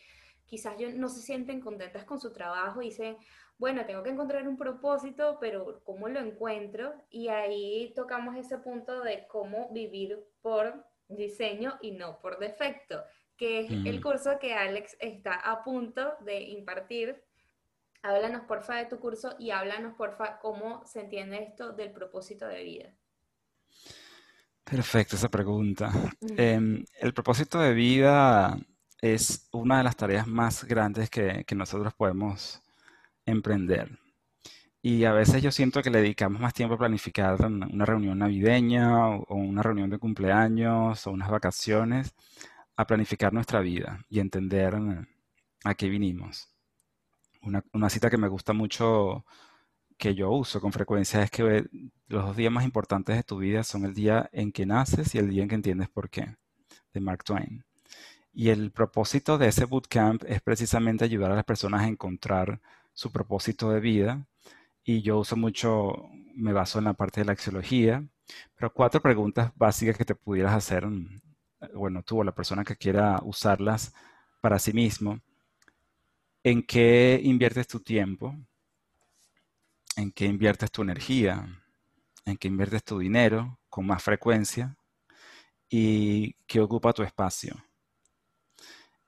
quizás no se sienten contentas con su trabajo y dicen, bueno, tengo que encontrar un propósito, pero ¿cómo lo encuentro? Y ahí tocamos ese punto de cómo vivir por diseño y no por defecto, que es el curso que Alex está a punto de impartir. Háblanos porfa de tu curso y háblanos porfa cómo se entiende esto del propósito de vida. Perfecto, esa pregunta. Em, el propósito de vida es una de las tareas más grandes que, que nosotros podemos emprender. Y a veces yo siento que le dedicamos más tiempo a planificar una reunión navideña o una reunión de cumpleaños o unas vacaciones a planificar nuestra vida y entender a qué vinimos. Una, cita que me gusta mucho, que yo uso con frecuencia, es que los dos días más importantes de tu vida son el día en que naces y el día en que entiendes por qué, de Mark Twain. Y el propósito de ese bootcamp es precisamente ayudar a las personas a encontrar su propósito de vida. Y yo uso mucho, me baso en la parte de la axiología, pero cuatro preguntas básicas que te pudieras hacer, mm, bueno, tú o la persona que quiera usarlas para sí mismo. ¿En qué inviertes tu tiempo? ¿En qué inviertes tu energía? ¿En qué inviertes tu dinero con más frecuencia? ¿Y qué ocupa tu espacio?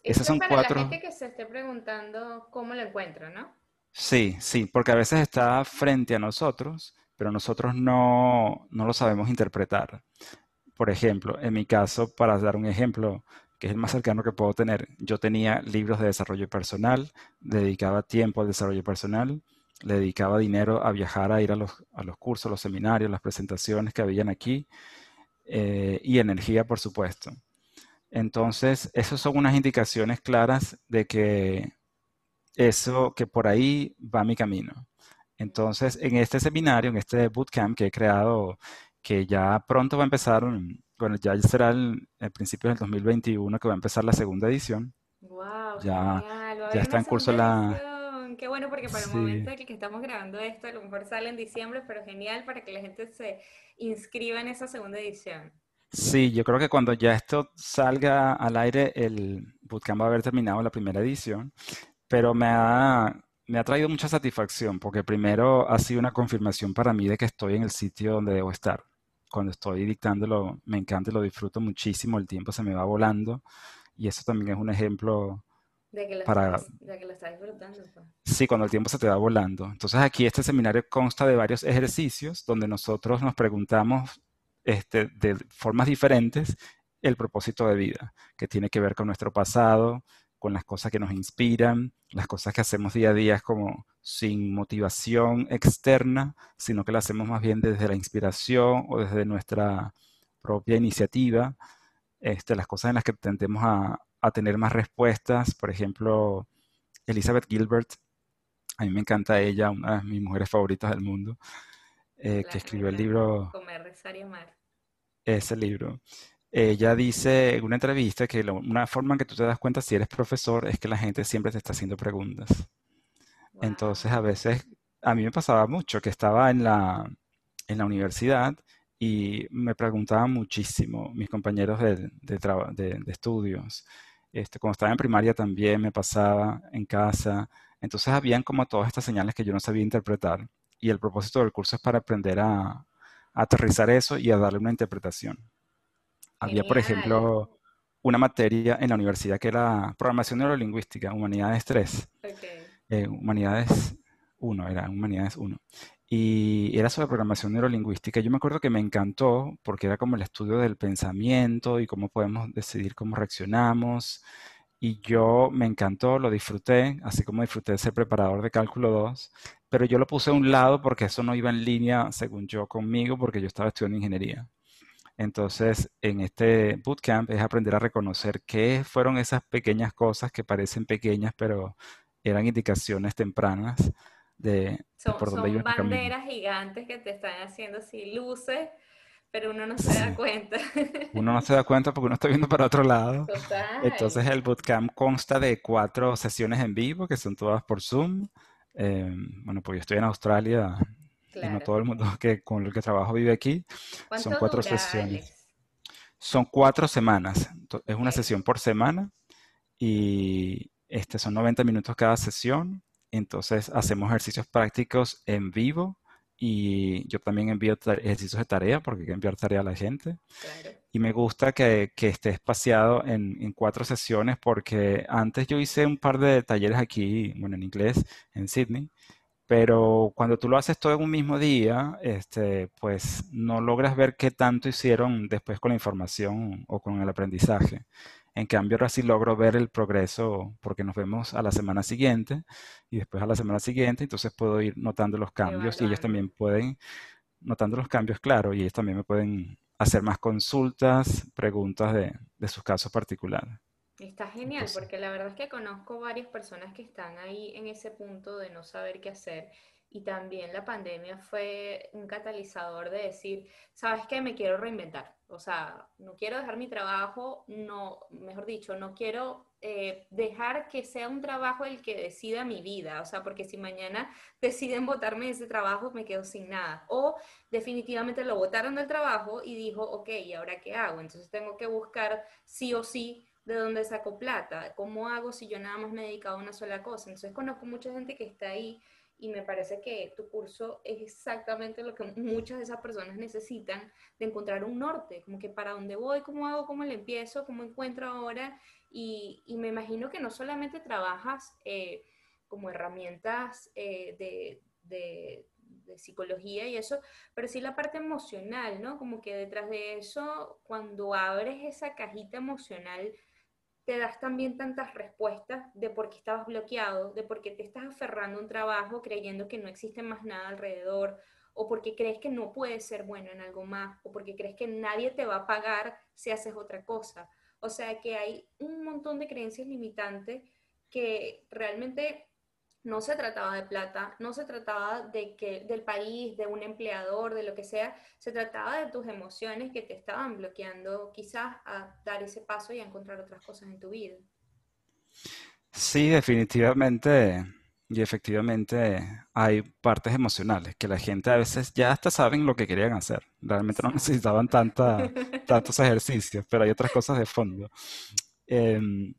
Esas son para cuatro. La gente que se esté preguntando cómo lo encuentro, ¿no? Sí, sí, porque a veces está frente a nosotros, pero nosotros no, no lo sabemos interpretar. Por ejemplo, en mi caso, para dar un ejemplo que es el más cercano que puedo tener, yo tenía libros de desarrollo personal, dedicaba tiempo al desarrollo personal, le dedicaba dinero a viajar, a ir a los, a los cursos, los seminarios, las presentaciones que habían aquí, eh, y energía, por supuesto. Entonces, esas son unas indicaciones claras de que eso, que por ahí va mi camino. Entonces, en este seminario, en este bootcamp que he creado, que ya pronto va a empezar, bueno, ya será el, principio del 2021 que va a empezar la segunda edición. ¡Wow! Ya, ya está en curso la... Qué bueno porque para el momento en que estamos grabando esto, a lo mejor sale en diciembre, pero genial para que la gente se inscriba en esa segunda edición. Sí, yo creo que cuando ya esto salga al aire, el bootcamp va a haber terminado la primera edición, pero me ha, me ha traído mucha satisfacción porque primero ha sido una confirmación para mí de que estoy en el sitio donde debo estar. Cuando estoy dictándolo, me encanta y lo disfruto muchísimo, el tiempo se me va volando y eso también es un ejemplo de que lo, para... estás, de que lo estás disfrutando. Pues. Sí, cuando el tiempo se te va volando. Entonces aquí este seminario consta de varios ejercicios donde nosotros nos preguntamos este, de formas diferentes el propósito de vida, que tiene que ver con nuestro pasado, con las cosas que nos inspiran, las cosas que hacemos día a día como sin motivación externa, sino que las hacemos más bien desde la inspiración o desde nuestra propia iniciativa, este, las cosas en las que tendemos a, a tener más respuestas. Por ejemplo, Elizabeth Gilbert, a mí me encanta ella, una de mis mujeres favoritas del mundo, eh, que escribió el libro... Comer, rezar y amar. Ese libro. Ella dice en una entrevista que una forma en que tú te das cuenta si eres profesor es que la gente siempre te está haciendo preguntas. Entonces a veces, a mí me pasaba mucho que estaba en la, en la universidad y me preguntaban muchísimo mis compañeros de, de, de estudios. Este, cuando estaba en primaria también me pasaba en casa. Entonces habían como todas estas señales que yo no sabía interpretar. Y el propósito del curso es para aprender a, aterrizar eso y a darle una interpretación. Había, por ejemplo, una materia en la universidad que era programación neurolingüística, humanidades 3. Eh, humanidades 1, era humanidades 1 y era sobre programación neurolingüística. Yo me acuerdo que me encantó porque era como el estudio del pensamiento y cómo podemos decidir cómo reaccionamos. Y yo me encantó, lo disfruté, así como disfruté de ser preparador de cálculo 2, pero yo lo puse a un lado porque eso no iba en línea, según yo, conmigo, porque yo estaba estudiando ingeniería. Entonces, en este bootcamp es aprender a reconocer qué fueron esas pequeñas cosas que parecen pequeñas, pero eran indicaciones tempranas de, son, por donde son banderas gigantes que te están haciendo así luces, pero uno no se da cuenta. Uno no se da cuenta porque uno está viendo para otro lado. Entonces el bootcamp consta de cuatro sesiones en vivo, que son todas por Zoom. Em, bueno, pues yo estoy en Australia y no todo el mundo que, con el que trabajo vive aquí. Son cuatro sesiones. Son cuatro semanas. Es una sesión por semana y este, son 90 minutos cada sesión. Entonces hacemos ejercicios prácticos en vivo y yo también envío ejercicios de tarea porque hay que enviar tarea a la gente. Y me gusta que, esté espaciado en, cuatro sesiones porque antes yo hice un par de talleres aquí, bueno, en inglés, en Sydney, pero cuando tú lo haces todo en un mismo día, este, pues no logras ver qué tanto hicieron después con la información o con el aprendizaje. En cambio, ahora sí logro ver el progreso porque nos vemos a la semana siguiente y después a la semana siguiente, entonces puedo ir notando los cambios y ellos también pueden, notando los cambios, claro, y ellos también me pueden hacer más consultas, preguntas de, de sus casos particulares. Está genial, porque la verdad es que conozco varias personas que están ahí en ese punto de no saber qué hacer y también la pandemia fue un catalizador de decir, ¿sabes qué? Me quiero reinventar. O sea, no quiero dejar mi trabajo, no, mejor dicho, no quiero eh, dejar que sea un trabajo el que decida mi vida. O sea, porque si mañana deciden votarme ese trabajo, me quedo sin nada. O definitivamente lo votaron del trabajo y dijo, ok, ¿y ahora qué hago? Entonces tengo que buscar sí o sí de dónde saco plata. ¿Cómo hago si yo nada más me he dedicado a una sola cosa? Entonces conozco mucha gente que está ahí y me parece que tu curso es exactamente lo que muchas de esas personas necesitan, de encontrar un norte, como que para dónde voy, cómo hago, cómo le empiezo, cómo encuentro ahora, y, me imagino que no solamente trabajas eh, como herramientas eh, de, de, de, psicología y eso, pero sí la parte emocional, ¿no? Como que detrás de eso, cuando abres esa cajita emocional, te das también tantas respuestas de por qué estabas bloqueado, de por qué te estás aferrando a un trabajo creyendo que no existe más nada alrededor, o porque crees que no puedes ser bueno en algo más, o porque crees que nadie te va a pagar si haces otra cosa. O sea que hay un montón de creencias limitantes que realmente no se trataba de plata, no se trataba de que, del país, de un empleador, de lo que sea, se trataba de tus emociones que te estaban bloqueando quizás a dar ese paso y a encontrar otras cosas en tu vida. Sí, definitivamente. Y efectivamente hay partes emocionales que la gente a veces ya hasta saben lo que querían hacer. Realmente no necesitaban tanta, tantos ejercicios, pero hay otras cosas de fondo. Em,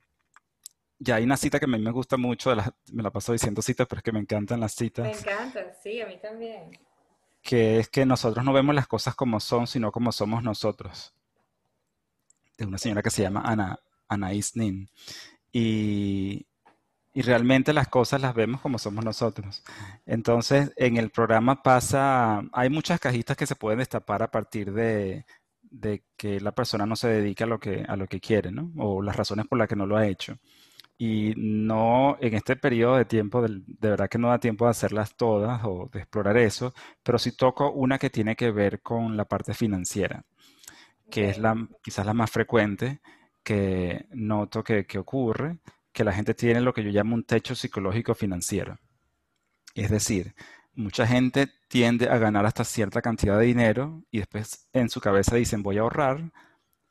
ya hay una cita que a mí me gusta mucho, me la paso diciendo citas, pero es que me encantan las citas. Me encanta, sí, a mí también. Que es que nosotros no vemos las cosas como son, sino como somos nosotros. De una señora que se llama Ana, Anaís Nin. Y, y realmente las cosas las vemos como somos nosotros. Entonces, en el programa pasa, hay muchas cajitas que se pueden destapar a partir de, de que la persona no se dedica a lo que, a lo que quiere, ¿no? O las razones por las que no lo ha hecho. Y no, en este periodo de tiempo, de, de verdad que no da tiempo de hacerlas todas o de explorar eso, pero sí toco una que tiene que ver con la parte financiera, que es la, quizás la más frecuente que noto que, que ocurre que la gente tiene lo que yo llamo un techo psicológico financiero. Es decir, mucha gente tiende a ganar hasta cierta cantidad de dinero y después en su cabeza dicen voy a ahorrar,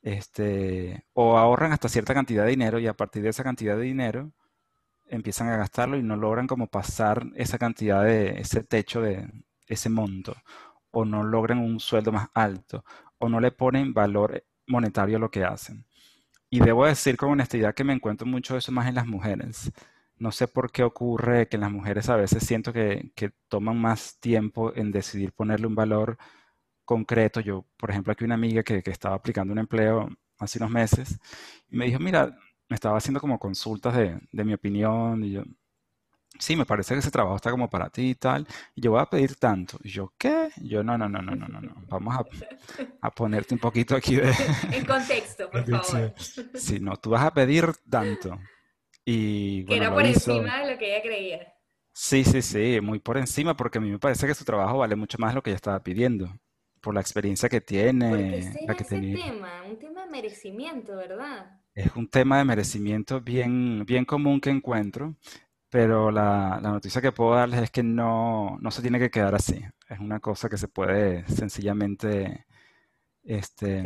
este, o ahorran hasta cierta cantidad de dinero y a partir de esa cantidad de dinero empiezan a gastarlo y no logran como pasar esa cantidad de ese techo de ese monto, o no logran un sueldo más alto, o no le ponen valor monetario a lo que hacen. Y debo decir con honestidad que me encuentro mucho eso más en las mujeres. No sé por qué ocurre que en las mujeres a veces siento que, toman más tiempo en decidir ponerle un valor concreto. Yo, por ejemplo, aquí una amiga que, que estaba aplicando un empleo hace unos meses y me dijo, mira, me estaba haciendo como consultas de, de mi opinión y yo, sí, me parece que ese trabajo está como para ti y tal, y yo voy a pedir tanto. Y yo, ¿qué? yo, no, no, no, no, no, no, no. Vamos a, ponerte un poquito aquí de... En contexto, por favor. Sí, no, tú vas a pedir tanto. Y, que era por encima de lo que ella creía. Sí, sí, sí, muy por encima, porque a mí me parece que su trabajo vale mucho más de lo que ella estaba pidiendo, por la experiencia que tiene. la que ese tema, un tema de merecimiento, ¿verdad? Es un tema de merecimiento bien, bien común que encuentro pero la, noticia que puedo darles es que no, se tiene que quedar así. Es una cosa que se puede sencillamente este,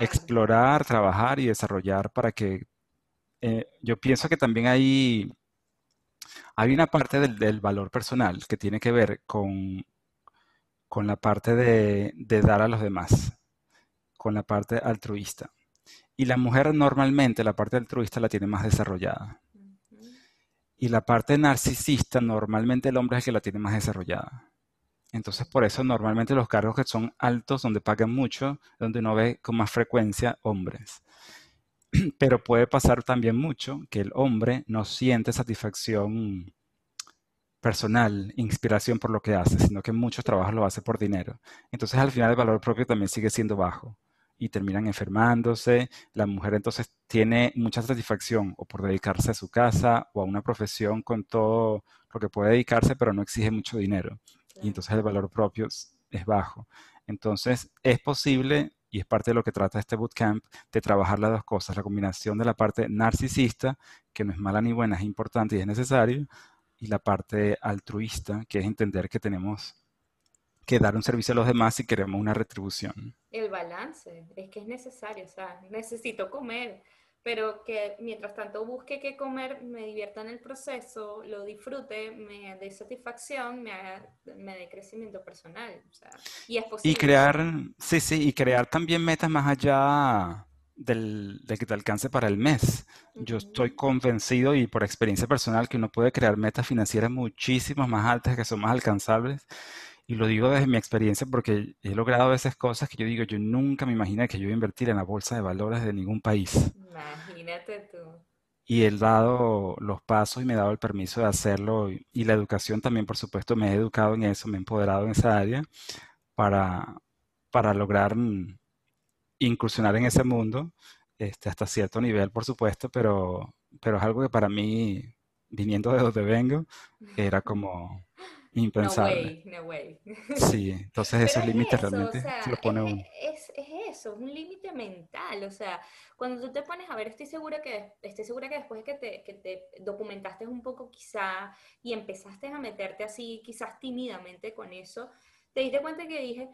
explorar, trabajar y desarrollar para que eh, yo pienso que también hay, hay una parte del, valor personal que tiene que ver con, con la parte de, de dar a los demás, con la parte altruista. Y la mujer normalmente la parte altruista la tiene más desarrollada. Y la parte narcisista, normalmente el hombre es el que la tiene más desarrollada. Entonces, por eso normalmente los cargos que son altos, donde pagan mucho, donde uno ve con más frecuencia hombres. Pero puede pasar también mucho que el hombre no siente satisfacción personal, inspiración por lo que hace, sino que muchos trabajos lo hace por dinero. Entonces, al final el valor propio también sigue siendo bajo y terminan enfermándose. La mujer entonces tiene mucha satisfacción o por dedicarse a su casa o a una profesión con todo lo que puede dedicarse, pero no exige mucho dinero. Y entonces el valor propio es bajo. Entonces es posible, y es parte de lo que trata este bootcamp, de trabajar las dos cosas, la combinación de la parte narcisista, que no es mala ni buena, es importante y es necesario, y la parte altruista, que es entender que tenemos que dar un servicio a los demás si queremos una retribución. El balance, es que es necesario, o sea, necesito comer, pero que mientras tanto busque qué comer, me divierta en el proceso, lo disfrute, me dé satisfacción, me, me dé crecimiento personal. O sea, y es posible. Y crear, sí, sí, y crear también metas más allá del, de que te alcance para el mes. Yo estoy convencido y por experiencia personal que uno puede crear metas financieras muchísimas más altas que son más alcanzables y lo digo desde mi experiencia porque he logrado a veces cosas que yo digo, yo nunca me imaginé que yo iba a invertir en la bolsa de valores de ningún país. Imagínate tú. Y he dado los pasos y me he dado el permiso de hacerlo. Y, la educación también, por supuesto, me he educado en eso, me he empoderado en esa área para, para lograr mm, incursionar en ese mundo este, hasta cierto nivel, por supuesto, pero, pero es algo que para mí, viniendo de donde vengo, era como impensable. No way, no way. Sí, entonces esos es límites eso, o realmente sea, se los pone es, uno. es, es eso, es un límite mental, o sea, cuando tú te pones a ver, estoy segura que, estoy segura que después que te, que te documentaste un poco quizá y empezaste a meterte así, quizás tímidamente con eso, te diste cuenta que dije,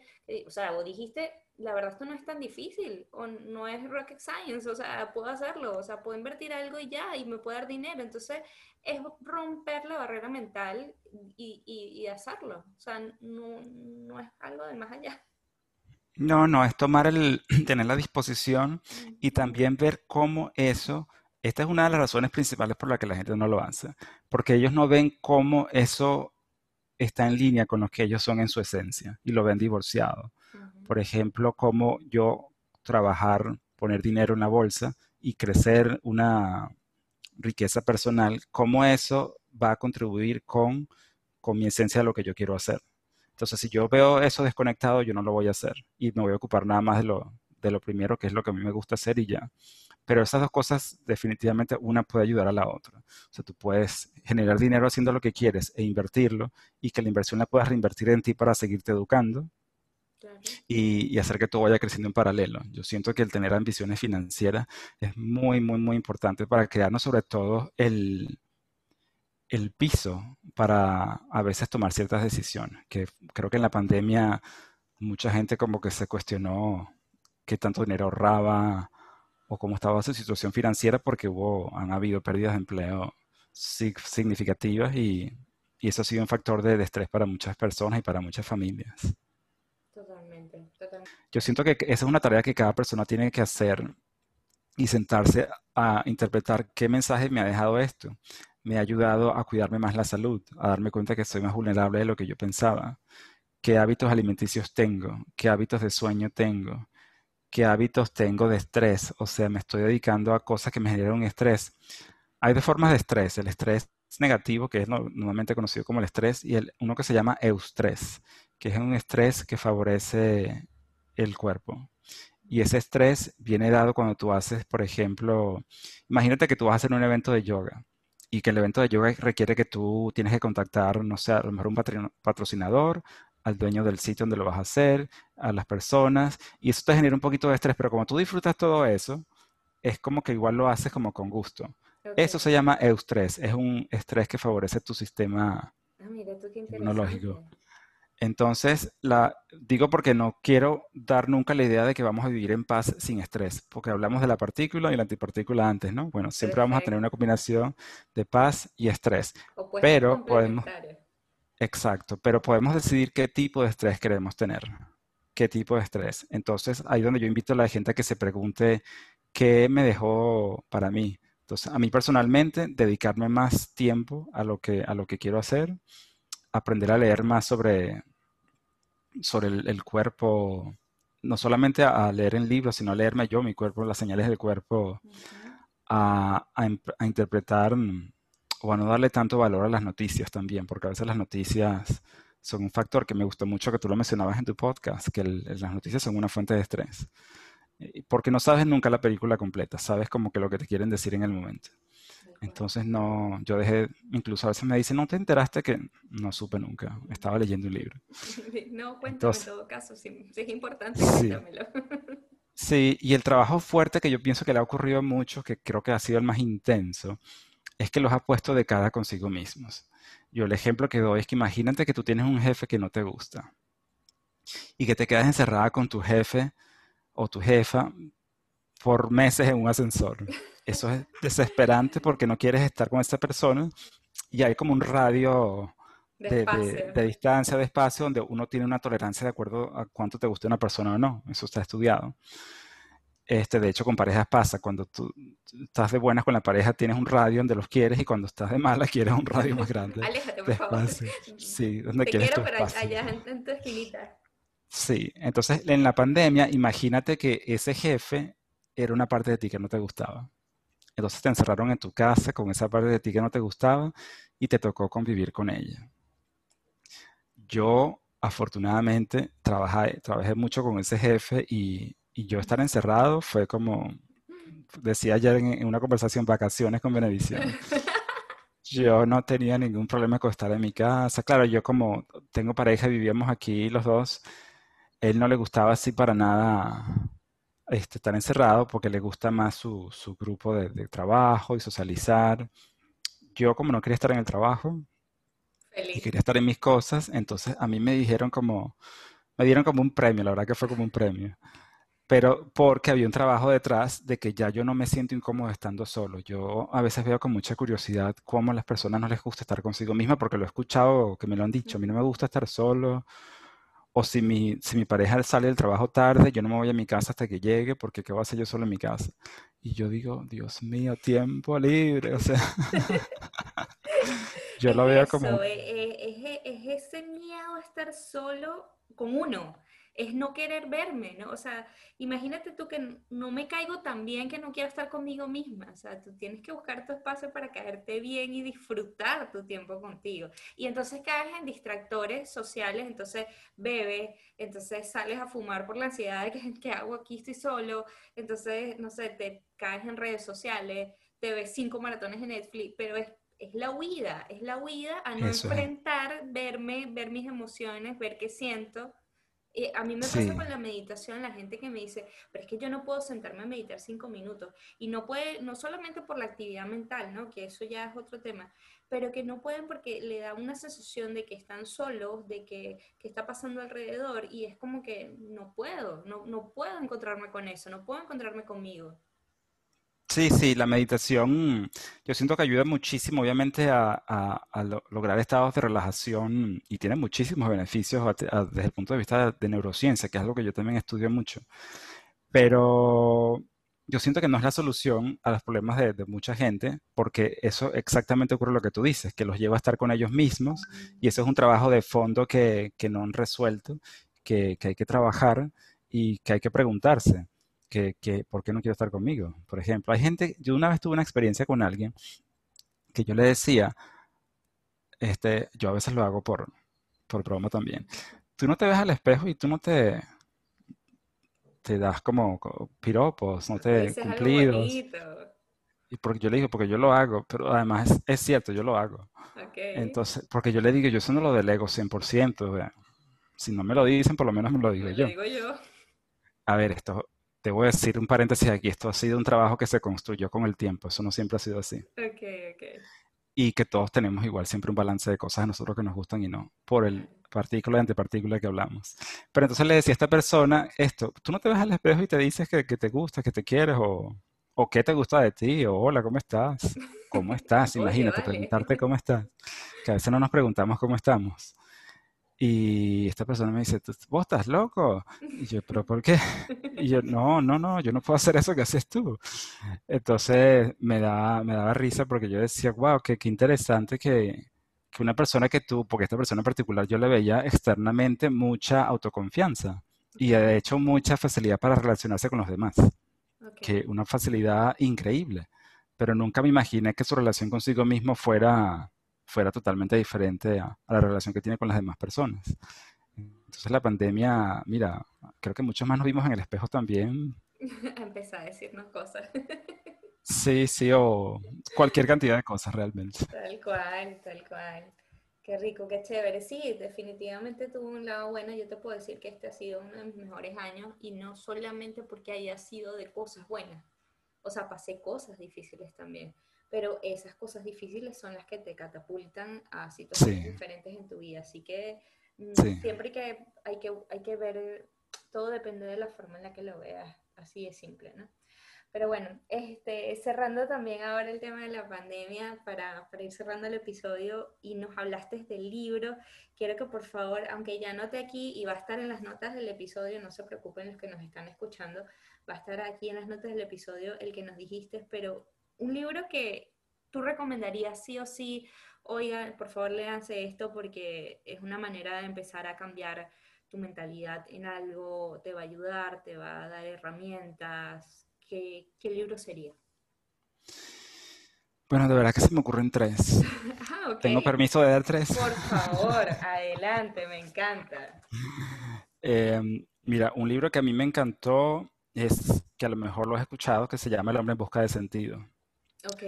o sea, o dijiste, la verdad esto no es tan difícil, o no es rocket science, o sea, puedo hacerlo, o sea, puedo invertir algo y ya, y me puede dar dinero, entonces es romper la barrera mental y, y, y hacerlo, o sea, no, no es algo de más allá. No, no, es tomar el, tener la disposición y también ver cómo eso, esta es una de las razones principales por la que la gente no lo hace, porque ellos no ven cómo eso está en línea con lo que ellos son en su esencia y lo ven divorciado. Por ejemplo, cómo yo trabajar, poner dinero en la bolsa y crecer una riqueza personal, cómo eso va a contribuir con, con mi esencia de lo que yo quiero hacer. Entonces, si yo veo eso desconectado, yo no lo voy a hacer y me voy a ocupar nada más de lo, de lo primero, que es lo que a mí me gusta hacer y ya. Pero esas dos cosas, definitivamente, una puede ayudar a la otra. O sea, tú puedes generar dinero haciendo lo que quieres e invertirlo y que la inversión la puedas reinvertir en ti para seguirte educando Claro. y, y hacer que todo vaya creciendo en paralelo. Yo siento que el tener ambiciones financieras es muy, muy, muy importante para crearnos sobre todo el, el piso para a veces tomar ciertas decisiones, que creo que en la pandemia mucha gente como que se cuestionó qué tanto dinero ahorraba o cómo estaba su situación financiera porque hubo, han habido pérdidas de empleo sig- significativas y, y eso ha sido un factor de, de estrés para muchas personas y para muchas familias. Totalmente, totalmente. Yo siento que esa es una tarea que cada persona tiene que hacer y sentarse a interpretar qué mensaje me ha dejado esto. Me ha ayudado a cuidarme más la salud, a darme cuenta que soy más vulnerable de lo que yo pensaba, qué hábitos alimenticios tengo, qué hábitos de sueño tengo, qué hábitos tengo de estrés, o sea, me estoy dedicando a cosas que me generan estrés. Hay dos formas de estrés, el estrés negativo, que es no- normalmente conocido como el estrés, y el, uno que se llama eustrés, que es un estrés que favorece el cuerpo. Y ese estrés viene dado cuando tú haces, por ejemplo, imagínate que tú vas a hacer un evento de yoga y que el evento de yoga requiere que tú tienes que contactar, no sé, a lo mejor un patrocinador, al dueño del sitio donde lo vas a hacer, a las personas, y eso te genera un poquito de estrés, pero como tú disfrutas todo eso, es como que igual lo haces como con gusto. Eso se llama eustrés, es un estrés que favorece tu sistema Ah, mira tú qué inmunológico. interesante. Entonces, la, digo porque no quiero dar nunca la idea de que vamos a vivir en paz sin estrés, porque hablamos de la partícula y la antipartícula antes, ¿no? Bueno, siempre vamos a tener una combinación de paz y estrés, Opuestos pero podemos. Exacto, pero podemos decidir qué tipo de estrés queremos tener, qué tipo de estrés. Entonces, ahí donde yo invito a la gente a que se pregunte qué me dejó para mí. Entonces, a mí personalmente, dedicarme más tiempo a lo que, a lo que quiero hacer, aprender a leer más sobre sobre el, el cuerpo, no solamente a, a leer en libros, sino a leerme yo, mi cuerpo, las señales del cuerpo, a, a interpretar o a no darle tanto valor a las noticias también, porque a veces las noticias son un factor que me gustó mucho que tú lo mencionabas en tu podcast, que el- las noticias son una fuente de estrés, porque no sabes nunca la película completa, sabes como que lo que te quieren decir en el momento. Entonces no, yo dejé, incluso a veces me dicen, ¿no te enteraste que no supe nunca? Estaba leyendo un libro. No, cuéntame en Entonces, todo caso, si, si es importante, sí. cuéntamelo. Sí, y el trabajo fuerte que yo pienso que le ha ocurrido a muchos, que creo que ha sido el más intenso, es que los ha puesto de cara consigo mismos. Yo el ejemplo que doy es que imagínate que tú tienes un jefe que no te gusta y que te quedas encerrada con tu jefe o tu jefa por meses en un ascensor. Eso es desesperante porque no quieres estar con esa persona y hay como un radio De distancia, de espacio, donde uno tiene una tolerancia de acuerdo a cuánto te guste una persona o no. Eso está estudiado. Este, de hecho, con parejas pasa. Cuando tú estás de buenas con la pareja, tienes un radio donde los quieres y cuando estás de mala, quieres un radio más grande Aléjate, por favor. Sí, donde Te quieres quiero, pero allá en, en tu esquinita. Sí, entonces en la pandemia, imagínate que ese jefe era una parte de ti que no te gustaba. Entonces te encerraron en tu casa con esa parte de ti que no te gustaba y te tocó convivir con ella. Yo, afortunadamente, trabajé, trabajé mucho con ese jefe y, y yo estar encerrado fue como, decía ayer en, en una conversación, vacaciones con Benevisión. Yo no tenía ningún problema con estar en mi casa. Claro, yo como tengo pareja, vivíamos aquí los dos. Él no le gustaba así para nada este, estar encerrado porque le gusta más su, su grupo de, de trabajo y socializar. Yo como no quería estar en el trabajo y Feliz. quería estar en mis cosas, entonces a mí me dijeron como, me dieron como un premio, la verdad que fue como un premio. Pero porque había un trabajo detrás de que ya yo no me siento incómodo estando solo. Yo a veces veo con mucha curiosidad cómo a las personas no les gusta estar consigo misma, porque lo he escuchado, que me lo han dicho. A mí no me gusta estar solo. O si mi, si mi pareja sale del trabajo tarde, yo no me voy a mi casa hasta que llegue, porque ¿qué voy a hacer yo solo en mi casa? Y yo digo, Dios mío, tiempo libre. O sea, yo lo veo como, eso, eh, eh, es, es ese miedo a estar solo con uno, es no querer verme, ¿no? O sea, imagínate tú que no me caigo tan bien que no quiero estar conmigo misma, o sea, tú tienes que buscar tu espacio para caerte bien y disfrutar tu tiempo contigo. Y entonces caes en distractores sociales, entonces bebes, entonces sales a fumar por la ansiedad de que, ¿qué hago aquí? Estoy solo, entonces, no sé, te caes en redes sociales, te ves cinco maratones en Netflix, pero es es la huida, es la huida a no eso es. enfrentar, verme, ver mis emociones, ver qué siento. Eh, a mí me pasa Sí, con la meditación, la gente que me dice, pero es que yo no puedo sentarme a meditar cinco minutos. Y no puede, no solamente por la actividad mental, ¿no? Que eso ya es otro tema, pero que no pueden porque le da una sensación de que están solos, de que, que está pasando alrededor, y es como que no puedo, no, no puedo encontrarme con eso, no puedo encontrarme conmigo. Sí, sí, la meditación yo siento que ayuda muchísimo, obviamente, a, a- a lo- lograr estados de relajación y tiene muchísimos beneficios desde el punto de vista de neurociencia, que es algo que yo también estudio mucho. Pero yo siento que no es la solución a los problemas de, de mucha gente, porque eso exactamente ocurre lo que tú dices, que los lleva a estar con ellos mismos y eso es un trabajo de fondo que, no han resuelto, que hay que trabajar y que hay que preguntarse, que, que, ¿por qué no quiero estar conmigo? Por ejemplo, hay gente, yo una vez tuve una experiencia con alguien que yo le decía, este, yo a veces lo hago por, por broma también, tú no te ves al espejo y tú no te, te das como, co- piropos, no Te cumplidos. Y porque yo le digo, porque yo lo hago, pero además es, es cierto, yo lo hago. ok. Entonces, porque yo le digo, yo eso no lo delego 100%, vea. Si no me lo dicen, por lo menos me lo digo Me lo yo. digo yo. A ver, esto, te voy a decir un paréntesis aquí, esto ha sido un trabajo que se construyó con el tiempo, eso no siempre ha sido así. Ok, ok. Y que todos tenemos igual siempre un balance de cosas a nosotros que nos gustan y no, por el partícula y antipartícula que hablamos. Pero entonces le decía a esta persona esto, tú no te ves al espejo y te dices que, que te gusta, que te quieres, o, o qué te gusta de ti, o hola, ¿cómo estás? ¿Cómo estás? Oye, Imagínate, vale. preguntarte cómo estás, que a veces no nos preguntamos cómo estamos. Y esta persona me dice, "¿Tú- ¿vos estás loco? Y yo, ¿pero por qué? Y yo, no, no, no, yo no puedo hacer eso que haces tú. Entonces me da, me daba risa porque yo decía, wow, qué, qué interesante que, que una persona que tú, porque esta persona en particular yo le veía externamente mucha autoconfianza y de hecho mucha facilidad para relacionarse con los demás, ok. que una facilidad increíble, pero nunca me imaginé que su relación consigo mismo fuera, fuera totalmente diferente a, a la relación que tiene con las demás personas. Entonces la pandemia, mira, creo que muchos más nos vimos en el espejo también. Empezar a decirnos cosas. Sí, sí, o cualquier cantidad de cosas realmente. Tal cual, tal cual. Qué rico, qué chévere. Sí, definitivamente tuvo un lado bueno. Yo te puedo decir que este ha sido uno de mis mejores años y no solamente porque haya sido de cosas buenas. O sea, pasé cosas difíciles también, pero esas cosas difíciles son las que te catapultan a situaciones Sí, diferentes en tu vida. Así que mm, sí, siempre que hay que hay que ver, todo depende de la forma en la que lo veas. Así de simple, ¿no? Pero bueno, este, cerrando también ahora el tema de la pandemia, para, para ir cerrando el episodio y nos hablaste del libro, quiero que por favor, aunque ya note aquí y va a estar en las notas del episodio, no se preocupen los que nos están escuchando, va a estar aquí en las notas del episodio el que nos dijiste, pero un libro que tú recomendarías sí o sí, oigan, por favor léanse esto porque es una manera de empezar a cambiar tu mentalidad en algo, te va a ayudar, te va a dar herramientas. ¿Qué, qué libro sería? Bueno, de verdad que se me ocurren tres. Ah. ¿Tengo permiso de dar tres? Por favor, adelante, me encanta. Em, mira, un libro que a mí me encantó es, que a lo mejor lo has escuchado, que se llama El hombre en busca de sentido, Ok,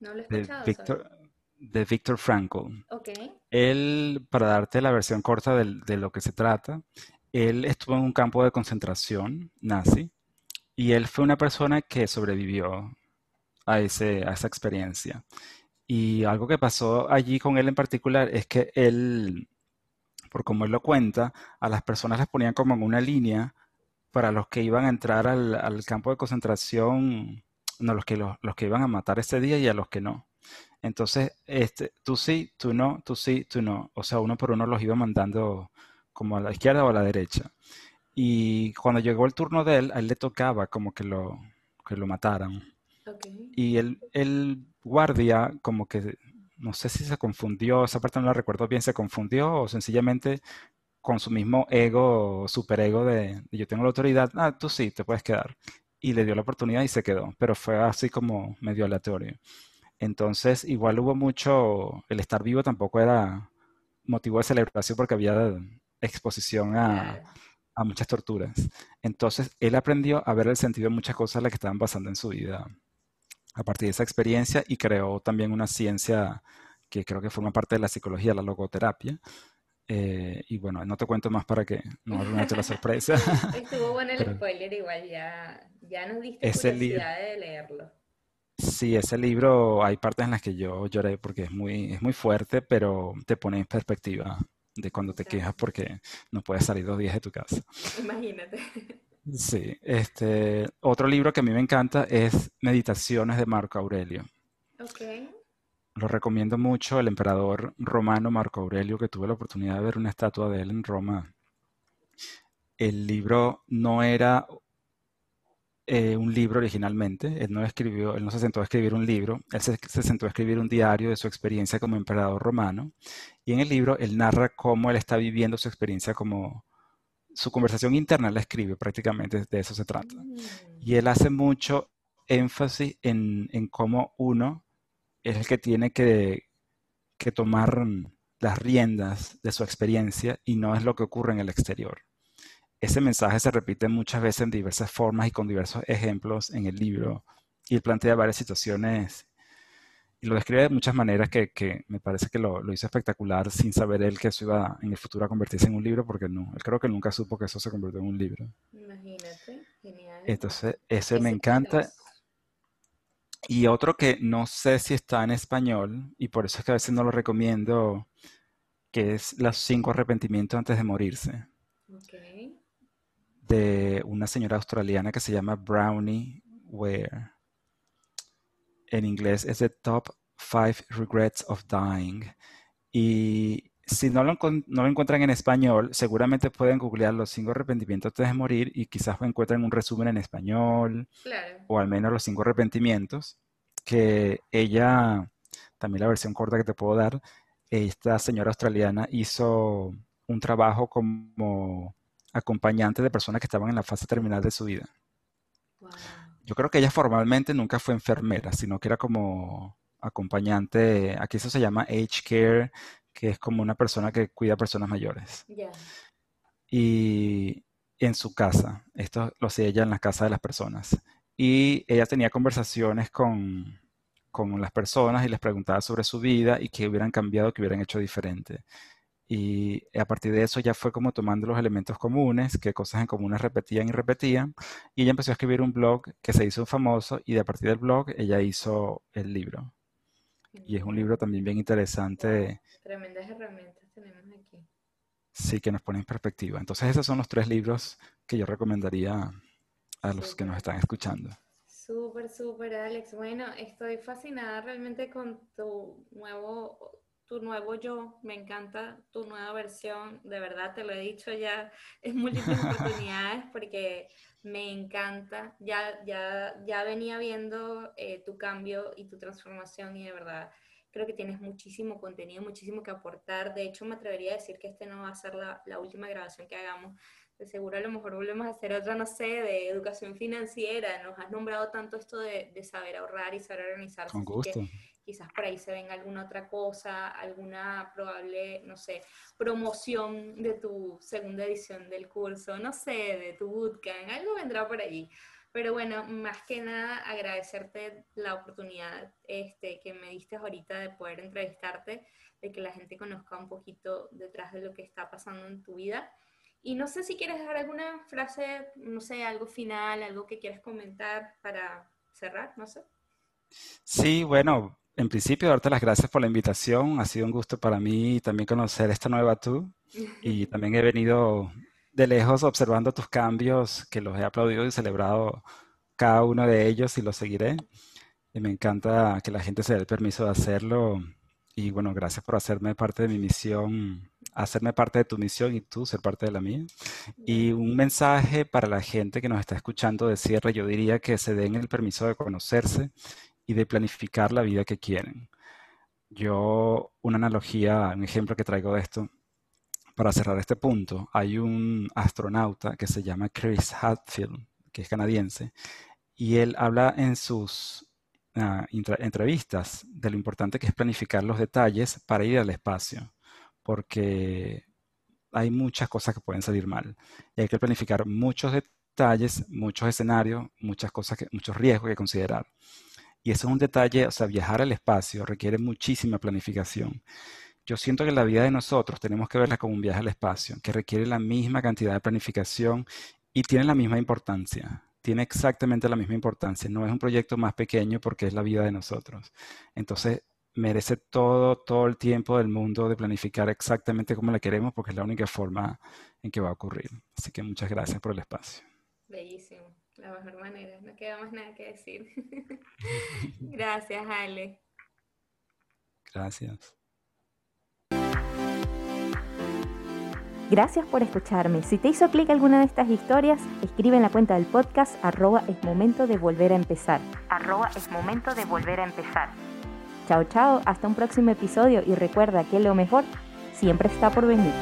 no lo he de escuchado. Víctor, de Viktor Frankl. Ok. Él, para darte la versión corta del- de, lo que se trata, él estuvo en un campo de concentración nazi y él fue una persona que sobrevivió a ese, a esa experiencia. Y algo que pasó allí con él en particular es que él, por como él lo cuenta, a las personas las ponían como en una línea para los que iban a entrar al, al campo de concentración, no, los que, los, los que iban a matar ese día y a los que no. Entonces, este, tú sí, tú no, tú sí, tú no. O sea, uno por uno los iba mandando como a la izquierda o a la derecha. Y cuando llegó el turno de él, a él le tocaba como que lo, que lo mataran. Y el, el guardia como que, no sé si se confundió, esa parte no la recuerdo bien, se confundió o sencillamente con su mismo ego, superego de, de yo tengo la autoridad, ah, tú sí, te puedes quedar. Y le dio la oportunidad y se quedó, pero fue así como medio aleatorio. Entonces, igual hubo mucho, el estar vivo tampoco era motivo de celebración porque había exposición a, a muchas torturas. Entonces, él aprendió a ver el sentido de muchas cosas las que estaban pasando en su vida a partir de esa experiencia y creó también una ciencia que creo que forma parte de la psicología, la logoterapia. Eh, y bueno, no te cuento más para que no arruinarte la sorpresa. Estuvo bueno el Pero spoiler, igual ya, ya nos diste libro, curiosidad de leerlo. sí, ese libro hay partes en las que yo lloré porque es muy, es muy fuerte, pero te pone en perspectiva de cuando te quejas porque no puedes salir dos días de tu casa. Imagínate. Sí, este, otro libro que a mí me encanta es Meditaciones de Marco Aurelio. Ok. Lo recomiendo mucho, el emperador romano Marco Aurelio, que tuve la oportunidad de ver una estatua de él en Roma. El libro no era eh, un libro originalmente, él no escribió, él no se sentó a escribir un libro, él se, se sentó a escribir un diario de su experiencia como emperador romano. Y en el libro él narra cómo él está viviendo su experiencia como su conversación interna, la escribe prácticamente, de eso se trata. Mm, Y él hace mucho énfasis en, en cómo uno es el que tiene que, que tomar las riendas de su experiencia y no es lo que ocurre en el exterior. Ese mensaje se repite muchas veces en diversas formas y con diversos ejemplos en el libro. Y él plantea varias situaciones y lo describe de muchas maneras que, que me parece que lo, lo hizo espectacular sin saber él que eso iba en el futuro a convertirse en un libro, porque no, él creo que nunca supo que eso se convirtió en un libro. Imagínate, genial. Entonces, ese me encanta. Y otro que no sé si está en español, y por eso es que a veces no lo recomiendo, que es Los cinco arrepentimientos antes de morirse, de una señora australiana que se llama Brownie Ware. En inglés es The Top Five Regrets of Dying. Y si no lo, no lo encuentran en español, seguramente pueden googlear los cinco arrepentimientos antes de morir y quizás encuentren un resumen en español Claro. o al menos los cinco arrepentimientos, que ella, también la versión corta que te puedo dar, esta señora australiana hizo un trabajo como acompañante de personas que estaban en la fase terminal de su vida. Wow. Yo creo que ella formalmente nunca fue enfermera, sino que era como acompañante, aquí eso se llama age care, que es como una persona que cuida a personas mayores. Y en su casa. Esto lo hacía ella en la casa de las personas. Y ella tenía conversaciones con, con las personas y les preguntaba sobre su vida y qué hubieran cambiado, qué hubieran hecho diferente. Y a partir de eso ya fue como tomando los elementos comunes, qué cosas en comunes repetían y repetían. Y ella empezó a escribir un blog que se hizo famoso y de a partir del blog ella hizo el libro. Y es un libro también bien interesante, Tremendas herramientas tenemos aquí. sí, que nos pone en perspectiva. Entonces esos son los tres libros que yo recomendaría a los que nos están escuchando. Súper, súper, Alex. Bueno, estoy fascinada realmente con tu nuevo, tu nuevo yo. Me encanta tu nueva versión. De verdad, te lo he dicho ya en múltiples oportunidades porque me encanta. Ya, ya, ya venía viendo eh, tu cambio y tu transformación y de verdad creo que tienes muchísimo contenido, muchísimo que aportar. De hecho, me atrevería a decir que este no va a ser la, la última grabación que hagamos. De seguro a lo mejor volvemos a hacer otra, no sé, de educación financiera. Nos has nombrado tanto esto de, de saber ahorrar y saber organizarse. Con gusto. que quizás por ahí se venga alguna otra cosa, alguna probable, no sé, promoción de tu segunda edición del curso, no sé, de tu bootcamp, algo vendrá por ahí. Pero bueno, más que nada agradecerte la oportunidad este, que me diste ahorita de poder entrevistarte, de que la gente conozca un poquito detrás de lo que está pasando en tu vida. Y no sé si quieres dejar alguna frase, no sé, algo final, algo que quieras comentar para cerrar, no sé. Sí, bueno, en principio darte las gracias por la invitación. Ha sido un gusto para mí también conocer esta nueva tú. Y también he venido de lejos observando tus cambios, que los he aplaudido y celebrado cada uno de ellos y los seguiré. Y me encanta que la gente se dé el permiso de hacerlo. Y bueno, gracias por hacerme parte de mi misión, hacerme parte de tu misión y tú ser parte de la mía. Y un mensaje para la gente que nos está escuchando de cierre, yo diría que se den el permiso de conocerse de planificar la vida que quieren. Yo, una analogía, un ejemplo que traigo de esto, para cerrar este punto, hay un astronauta que se llama Chris Hadfield, que es canadiense, y él habla en sus ah, entrevistas de lo importante que es planificar los detalles para ir al espacio, porque hay muchas cosas que pueden salir mal. Y hay que planificar muchos detalles, muchos escenarios, muchas cosas, que, muchos riesgos que considerar. Y eso es un detalle, o sea, viajar al espacio requiere muchísima planificación. Yo siento que la vida de nosotros tenemos que verla como un viaje al espacio, que requiere la misma cantidad de planificación y tiene la misma importancia. Tiene exactamente la misma importancia. No es un proyecto más pequeño porque es la vida de nosotros. Entonces, merece todo, todo el tiempo del mundo de planificar exactamente como la queremos porque es la única forma en que va a ocurrir. Así que muchas gracias por el espacio. Bellísimo, la mejor manera. No queda más nada que decir. gracias, Ale. Gracias. Gracias por escucharme. Si te hizo clic alguna de estas historias, escribe en la cuenta del podcast arroba es momento de volver a empezar. Arroba es momento de volver a empezar. Chao, chao, hasta un próximo episodio y recuerda que lo mejor siempre está por venir.